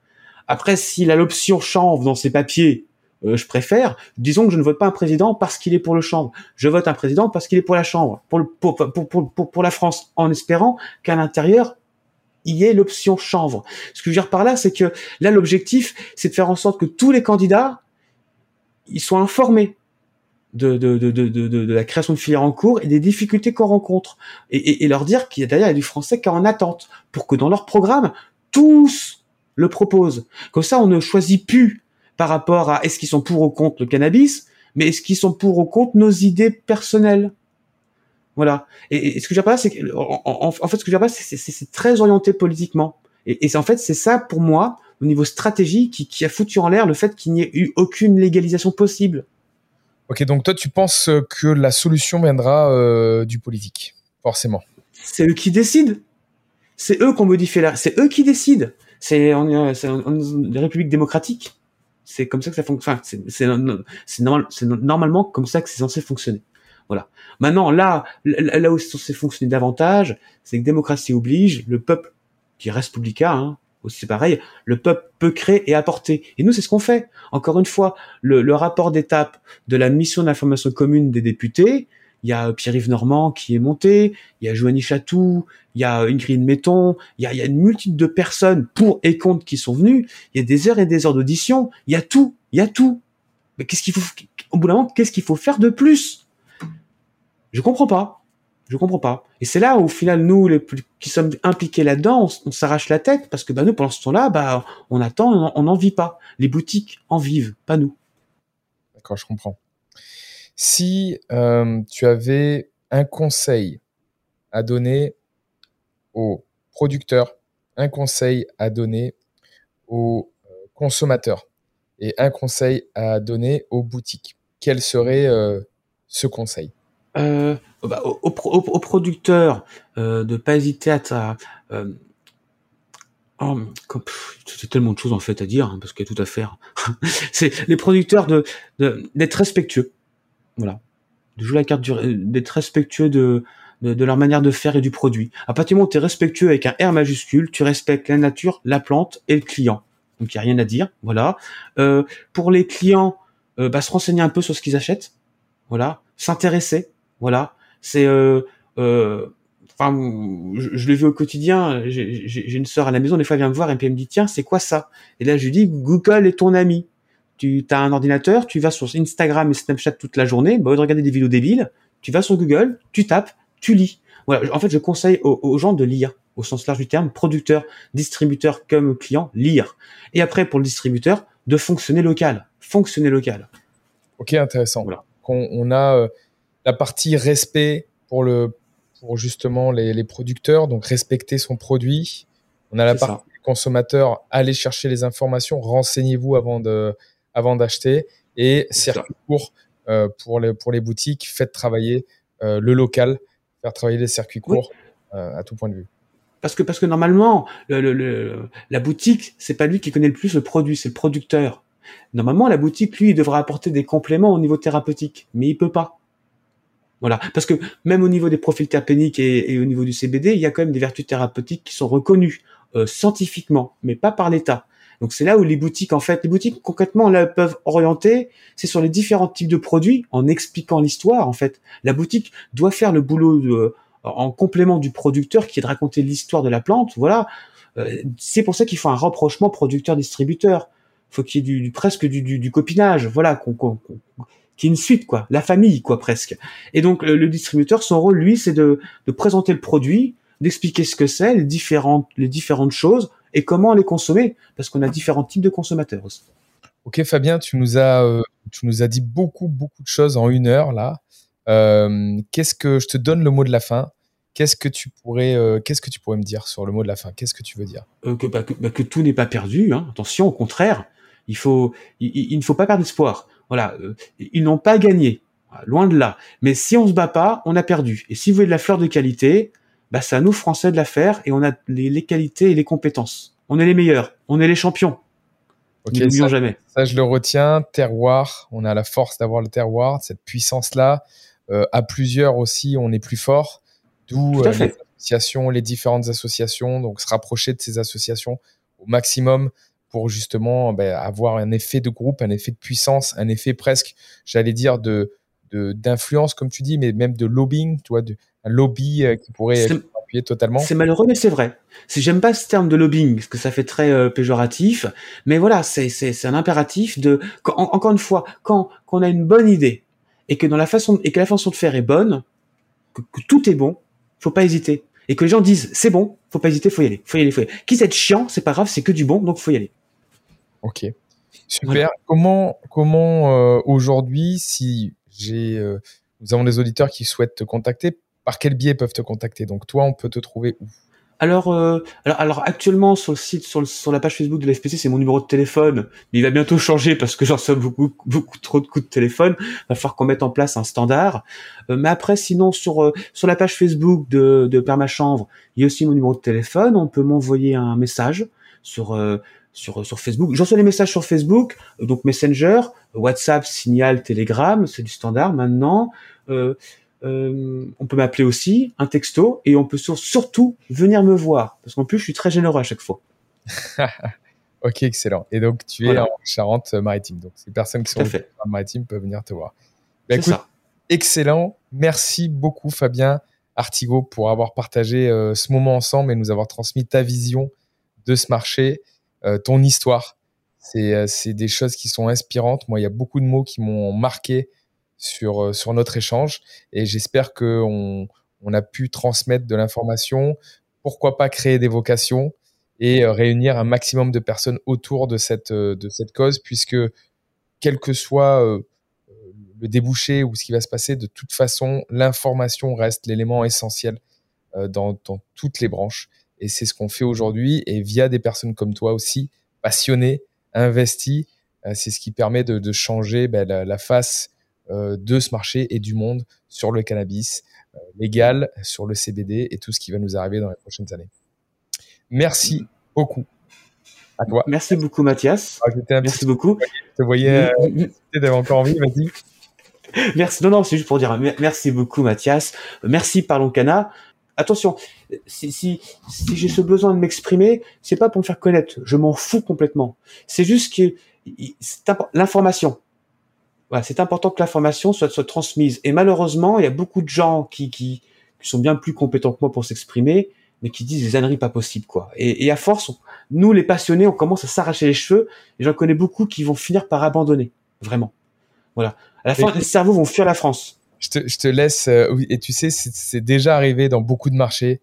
Après, s'il a l'option chanvre dans ses papiers, euh, je préfère. Disons que je ne vote pas un président parce qu'il est pour le chanvre. Je vote un président parce qu'il est pour la chambre, pour, la France, en espérant qu'à l'intérieur, il y ait l'option chanvre. Ce que je veux dire par là, c'est que là, l'objectif, c'est de faire en sorte que tous les candidats, ils soient informés de, la création de filières en cours et des difficultés qu'on rencontre. Et, et, et leur dire qu'il y a a du français qui est en attente pour que dans leur programme, tous le proposent. Comme ça, on ne choisit plus par rapport à est-ce qu'ils sont pour ou contre le cannabis, mais est-ce qu'ils sont pour ou contre nos idées personnelles. Voilà. Et, et ce que je veux dire c'est en, en, en fait, ce que je veux dire c'est très orienté politiquement. Et, et c'est en fait, c'est ça pour moi, au niveau stratégie, qui, qui a foutu en l'air le fait qu'il n'y ait eu aucune légalisation possible. Ok, donc toi, tu penses que la solution viendra euh, du politique, forcément. C'est eux qui décident. C'est eux qui ont modifié la. C'est eux qui décident. C'est on est- on est dans une république démocratique. C'est comme ça que ça fonctionne. C'est normal, normalement comme ça que c'est censé fonctionner. Voilà. Maintenant, là, là où c'est censé fonctionner davantage, c'est que démocratie oblige, le peuple qui reste républicain, hein, aussi c'est pareil, le peuple peut créer et apporter. Et nous, c'est ce qu'on fait. Encore une fois, le rapport d'étape de la mission d'information commune des députés, il y a Pierre-Yves Normand qui est monté, il y a Joanny Chatou, il y a Ingrid Metton, il y a, y a une multitude de personnes pour et contre qui sont venues, il y a des heures et des heures d'audition, il y a tout, il y a tout. Mais qu'est-ce qu'il faut, au bout d'un moment, qu'est-ce qu'il faut faire de plus? Je comprends pas. Je comprends pas. Et c'est là où, au final, nous, les plus, qui sommes impliqués là-dedans, on, s'arrache la tête parce que bah, nous, pendant ce temps-là, bah, on attend, on n'en vit pas. Les boutiques en vivent, pas nous. D'accord, je comprends. Si euh, tu avais un conseil à donner aux producteurs, un conseil à donner aux euh, consommateurs et un conseil à donner aux boutiques, quel serait euh, ce conseil? Bah, aux, producteurs euh, de pas hésiter à, oh, c'est tellement de choses en fait à dire hein, parce qu'il y a tout à faire. c'est les producteurs de d'être respectueux, voilà, de jouer la carte d'être respectueux de, de, leur manière de faire et du produit. À partir du moment où tu es respectueux avec un R majuscule, tu respectes la nature, la plante et le client. Donc il y a rien à dire, voilà. Euh, pour les clients, euh, bah, se renseigner un peu sur ce qu'ils achètent, voilà, s'intéresser, voilà, c'est euh, euh, enfin, je, je l'ai vu au quotidien. J'ai une sœur à la maison, des fois elle vient me voir et puis elle me dit tiens c'est quoi ça? Et là je lui dis Google est ton ami. Tu as un ordinateur, tu vas sur Instagram et Snapchat toute la journée, bah, au lieu de regarder des vidéos débiles, tu vas sur Google, tu tapes, tu lis. Voilà, en fait je conseille aux, gens de lire au sens large du terme, producteur, distributeur comme client, lire. Et après pour le distributeur de fonctionner local, fonctionner local. Ok intéressant. Voilà. On, a euh, la partie respect pour le pour justement les, producteurs, donc respecter son produit. On a la partie consommateur, aller chercher les informations, renseignez-vous avant de avant d'acheter et circuit court euh, pour les pour les boutiques, faites travailler euh, le local, faire travailler les circuits courts euh, à tout point de vue. Parce que parce que normalement le, le, la boutique c'est pas lui qui connaît le plus le produit, c'est le producteur. Normalement la boutique lui il devra apporter des compléments au niveau thérapeutique, mais il peut pas. Voilà, parce que même au niveau des profils terpéniques et, au niveau du CBD, il y a quand même des vertus thérapeutiques qui sont reconnues euh, scientifiquement, mais pas par l'État. Donc c'est là où les boutiques, en fait, les boutiques concrètement là peuvent orienter, c'est sur les différents types de produits en expliquant l'histoire. En fait, la boutique doit faire le boulot de, en complément du producteur qui est de raconter l'histoire de la plante. Voilà, euh, c'est pour ça qu'il faut un rapprochement producteur-distributeur. Faut qu'il y ait du, presque du, du, du, copinage. Voilà, qu'on qui est une suite, quoi, la famille, quoi, presque. Et donc le, distributeur, son rôle, lui, c'est de, de présenter le produit, d'expliquer ce que c'est, les différentes, les différentes choses et comment les consommer, parce qu'on a différents types de consommateurs aussi. Ok, Fabien, tu nous as, euh, tu nous as dit beaucoup, beaucoup de choses en une heure là. Euh, qu'est-ce que je te donne le mot de la fin Qu'est-ce que tu pourrais, euh, qu'est-ce que tu pourrais me dire sur le mot de la fin? Qu'est-ce que tu veux dire? Que, bah, bah, que, tout n'est pas perdu. Hein. Attention, au contraire, il faut, il ne faut pas perdre espoir. Voilà, euh, ils n'ont pas gagné, loin de là. Mais si on se bat pas, on a perdu. Et si vous voulez de la fleur de qualité, bah c'est à nous Français de la faire et on a les, qualités et les compétences. On est les meilleurs, on est les champions. Ok, ça, jamais. Ça, je le retiens. Terroir, on a la force d'avoir le terroir, cette puissance-là. Euh, à plusieurs aussi, on est plus fort. D'où euh, les associations, les différentes associations. Donc, se rapprocher de ces associations au maximum pour justement ben, avoir un effet de groupe, un effet de puissance, un effet presque, j'allais dire, de d'influence, comme tu dis, mais même de lobbying, tu vois, de, un lobby euh, qui pourrait appuyer totalement. C'est malheureux, mais c'est vrai. J'aime pas ce terme de lobbying, parce que ça fait très euh, péjoratif, mais voilà, c'est c'est un impératif de encore une fois, quand, quand on a une bonne idée et que dans la façon et que la façon de faire est bonne, que, que tout est bon, faut pas hésiter. Et que les gens disent c'est bon, faut pas hésiter, faut y aller, faut y aller, faut y aller. Qui c'est chiant, c'est pas grave, c'est que du bon, donc faut y aller. Ok. Super. Comment, comment euh, aujourd'hui, si euh, nous avons des auditeurs qui souhaitent te contacter, par quel biais peuvent te contacter? Donc toi, on peut te trouver où? Alors, euh, alors, actuellement sur le site, sur, la page Facebook de l'FPC, c'est mon numéro de téléphone, mais il va bientôt changer parce que j'en reçois beaucoup, beaucoup trop de coups de téléphone. Il va falloir qu'on mette en place un standard. mais après, sinon sur sur la page Facebook de de Permachanvre, il y a aussi mon numéro de téléphone. On peut m'envoyer un message sur sur, sur Facebook. J'en reçois les messages sur Facebook, euh, donc Messenger, WhatsApp, Signal, Telegram, c'est du standard maintenant. Euh, euh, on peut m'appeler aussi, un texto, et on peut surtout venir me voir, parce qu'en plus je suis très généreux à chaque fois. ok, excellent. Et donc tu es en Charente-Maritime, donc ces personnes qui sont en Maritime peuvent venir te voir. Bah, écoute, ça. excellent. Merci beaucoup Fabien Artigo pour avoir partagé ce moment ensemble et nous avoir transmis ta vision de ce marché ton histoire. Euh, c'est des choses qui sont inspirantes. Moi, il y a beaucoup de mots qui m'ont marqué sur, euh, sur notre échange et j'espère qu'on on a pu transmettre de l'information. Pourquoi pas créer des vocations et euh, réunir un maximum de personnes autour de cette, euh, de cette cause, puisque quel que soit euh, le débouché ou ce qui va se passer, de toute façon, l'information reste l'élément essentiel dans, dans, toutes les branches. Et c'est ce qu'on fait aujourd'hui. Et via des personnes comme toi aussi, passionnées, investies, c'est ce qui permet de, de changer ben, la, la, face de ce marché et du monde sur le cannabis légal, sur le CBD et tout ce qui va nous arriver dans les prochaines années. Merci beaucoup. À toi. Merci beaucoup, Mathias. Ah, Merci beaucoup. Je te voyais, euh, tu encore envie, vas-y. Merci. Non, non, c'est juste pour dire merci beaucoup, Mathias. Merci, Parlons Cana. Attention, si, si, si j'ai ce besoin de m'exprimer, c'est pas pour me faire connaître. Je m'en fous complètement. C'est juste que l'information. Voilà, c'est important que l'information soit, soit transmise. Et malheureusement, il y a beaucoup de gens qui, qui, qui sont bien plus compétents que moi pour s'exprimer, mais qui disent des âneries pas possibles, quoi. Et, et à force, nous, les passionnés, on commence à s'arracher les cheveux, et j'en connais beaucoup qui vont finir par abandonner. Vraiment. Voilà. À la fin, les cerveaux vont fuir la France. Je te, je te laisse, euh, et tu sais, c'est déjà arrivé dans beaucoup de marchés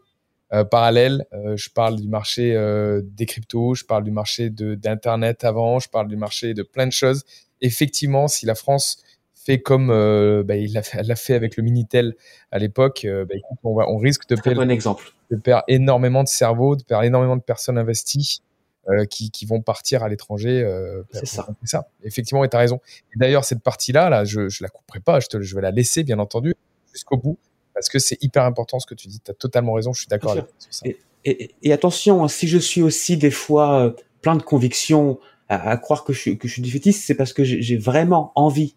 euh, parallèles. Euh, je parle du marché euh, des cryptos, je parle du marché d'Internet avant, je parle du marché de plein de choses. Effectivement, si la France fait comme bah, il l'a fait, avec le Minitel à l'époque, bah, on, risque de perdre, bon exemple. de perdre énormément de cerveaux, de perdre énormément de personnes investies euh, qui, qui, vont partir à l'étranger. Euh, c'est ça. ça. Effectivement, et tu as raison. D'ailleurs, cette partie-là, là, je ne la couperai pas, je, te, je vais la laisser, bien entendu, jusqu'au bout, parce que c'est hyper important ce que tu dis. Tu as totalement raison, je suis d'accord avec ça. Et, et, et, attention, hein, si je suis aussi des fois euh, plein de convictions à, à, croire que je suis, que je suis défaitiste, c'est parce que j'ai vraiment envie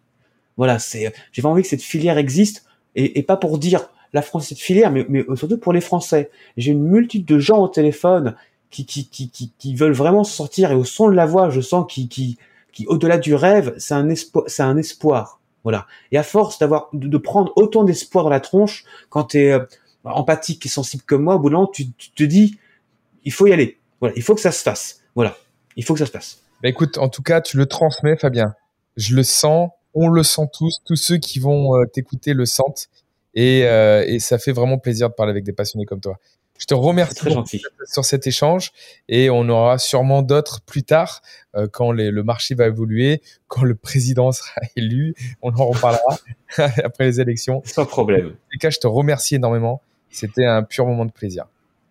voilà, c'est, j'ai envie que cette filière existe et, et, pas pour dire la France cette filière, mais, mais surtout pour les Français. J'ai une multitude de gens au téléphone qui, qui, qui, qui, veulent vraiment sortir et au son de la voix, je sens qui, qui, qui au-delà du rêve, c'est un espoir, c'est un espoir. Voilà. Et à force d'avoir, de, prendre autant d'espoir dans la tronche, quand tu es euh, empathique et sensible comme moi, au bout d'un tu, tu, te dis, il faut y aller. Voilà, il faut que ça se fasse. Voilà, il faut que ça se passe. Bah écoute, en tout cas, tu le transmets, Fabien. Je le sens on le sent tous, tous ceux qui vont euh, t'écouter le sentent. Euh, et, ça fait vraiment plaisir de parler avec des passionnés comme toi. Je te remercie très gentil. sur cet échange et on aura sûrement d'autres plus tard euh, quand les, le marché va évoluer, quand le président sera élu, on en reparlera après les élections. Sans problème. En tout cas, je te remercie énormément. C'était un pur moment de plaisir.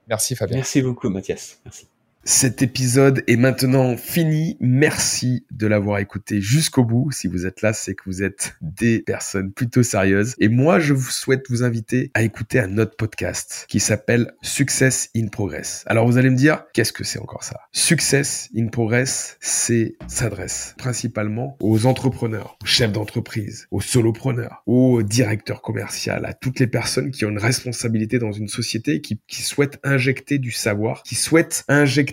Merci Fabien. Merci beaucoup Mathias. Merci. Cet épisode est maintenant fini. Merci de l'avoir écouté jusqu'au bout. Si vous êtes là, c'est que vous êtes des personnes plutôt sérieuses. Et moi, je vous souhaite vous inviter à écouter un autre podcast qui s'appelle Success in Progress. Alors vous allez me dire, qu'est-ce que c'est encore ça? Success in Progress, c'est s'adresse principalement aux entrepreneurs, aux chefs d'entreprise, aux solopreneurs, aux directeurs commerciaux, à toutes les personnes qui ont une responsabilité dans une société, qui, qui souhaitent injecter du savoir, qui souhaitent injecter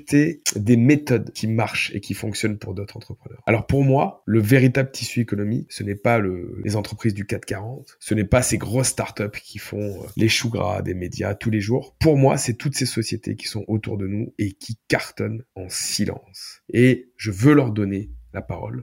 des méthodes qui marchent et qui fonctionnent pour d'autres entrepreneurs. Alors pour moi, le véritable tissu économique, ce n'est pas le, les entreprises du 440, ce n'est pas ces grosses startups qui font euh, les choux gras des médias tous les jours. Pour moi, c'est toutes ces sociétés qui sont autour de nous et qui cartonnent en silence. Et je veux leur donner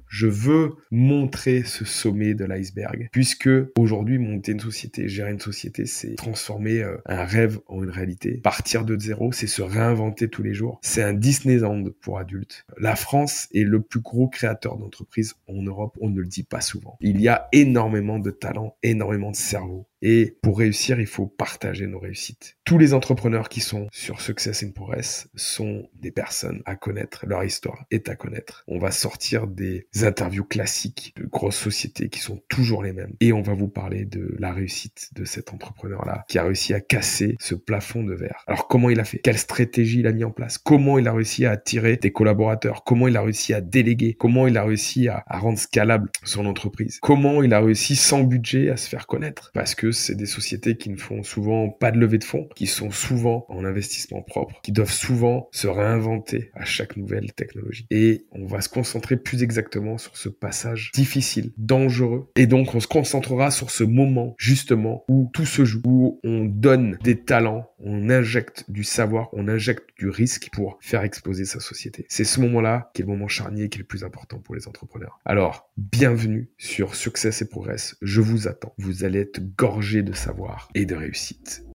Je veux montrer ce sommet de l'iceberg, puisque aujourd'hui, monter une société, gérer une société, c'est transformer euh, un rêve en une réalité. Partir de zéro, c'est se réinventer tous les jours. C'est un Disneyland pour adultes. La France est le plus gros créateur d'entreprises en Europe. On ne le dit pas souvent. Il y a énormément de talents, énormément de cerveaux et pour réussir, il faut partager nos réussites. Tous les entrepreneurs qui sont sur Success in Progress sont des personnes à connaître. Leur histoire est à connaître. On va sortir des interviews classiques de grosses sociétés qui sont toujours les mêmes. Et on va vous parler de la réussite de cet entrepreneur-là qui a réussi à casser ce plafond de verre. Alors comment il a fait? Quelle stratégie il a mis en place? Comment il a réussi à attirer des collaborateurs? Comment il a réussi à déléguer? Comment il a réussi à, à rendre scalable son entreprise? Comment il a réussi sans budget à se faire connaître? Parce que c'est des sociétés qui ne font souvent pas de levée de fonds, qui sont souvent en investissement propre, qui doivent souvent se réinventer à chaque nouvelle technologie. Et on va se concentrer plus exactement sur ce passage difficile, dangereux. Et donc on se concentrera sur ce moment justement où tout se joue, où on donne des talents, on injecte du savoir, on injecte du risque pour faire exploser sa société. C'est ce moment-là qui est le moment charnier, qui est le plus important pour les entrepreneurs. Alors, bienvenue sur Success et Progress. Je vous attends. Vous allez être gorgé de savoir et de réussite.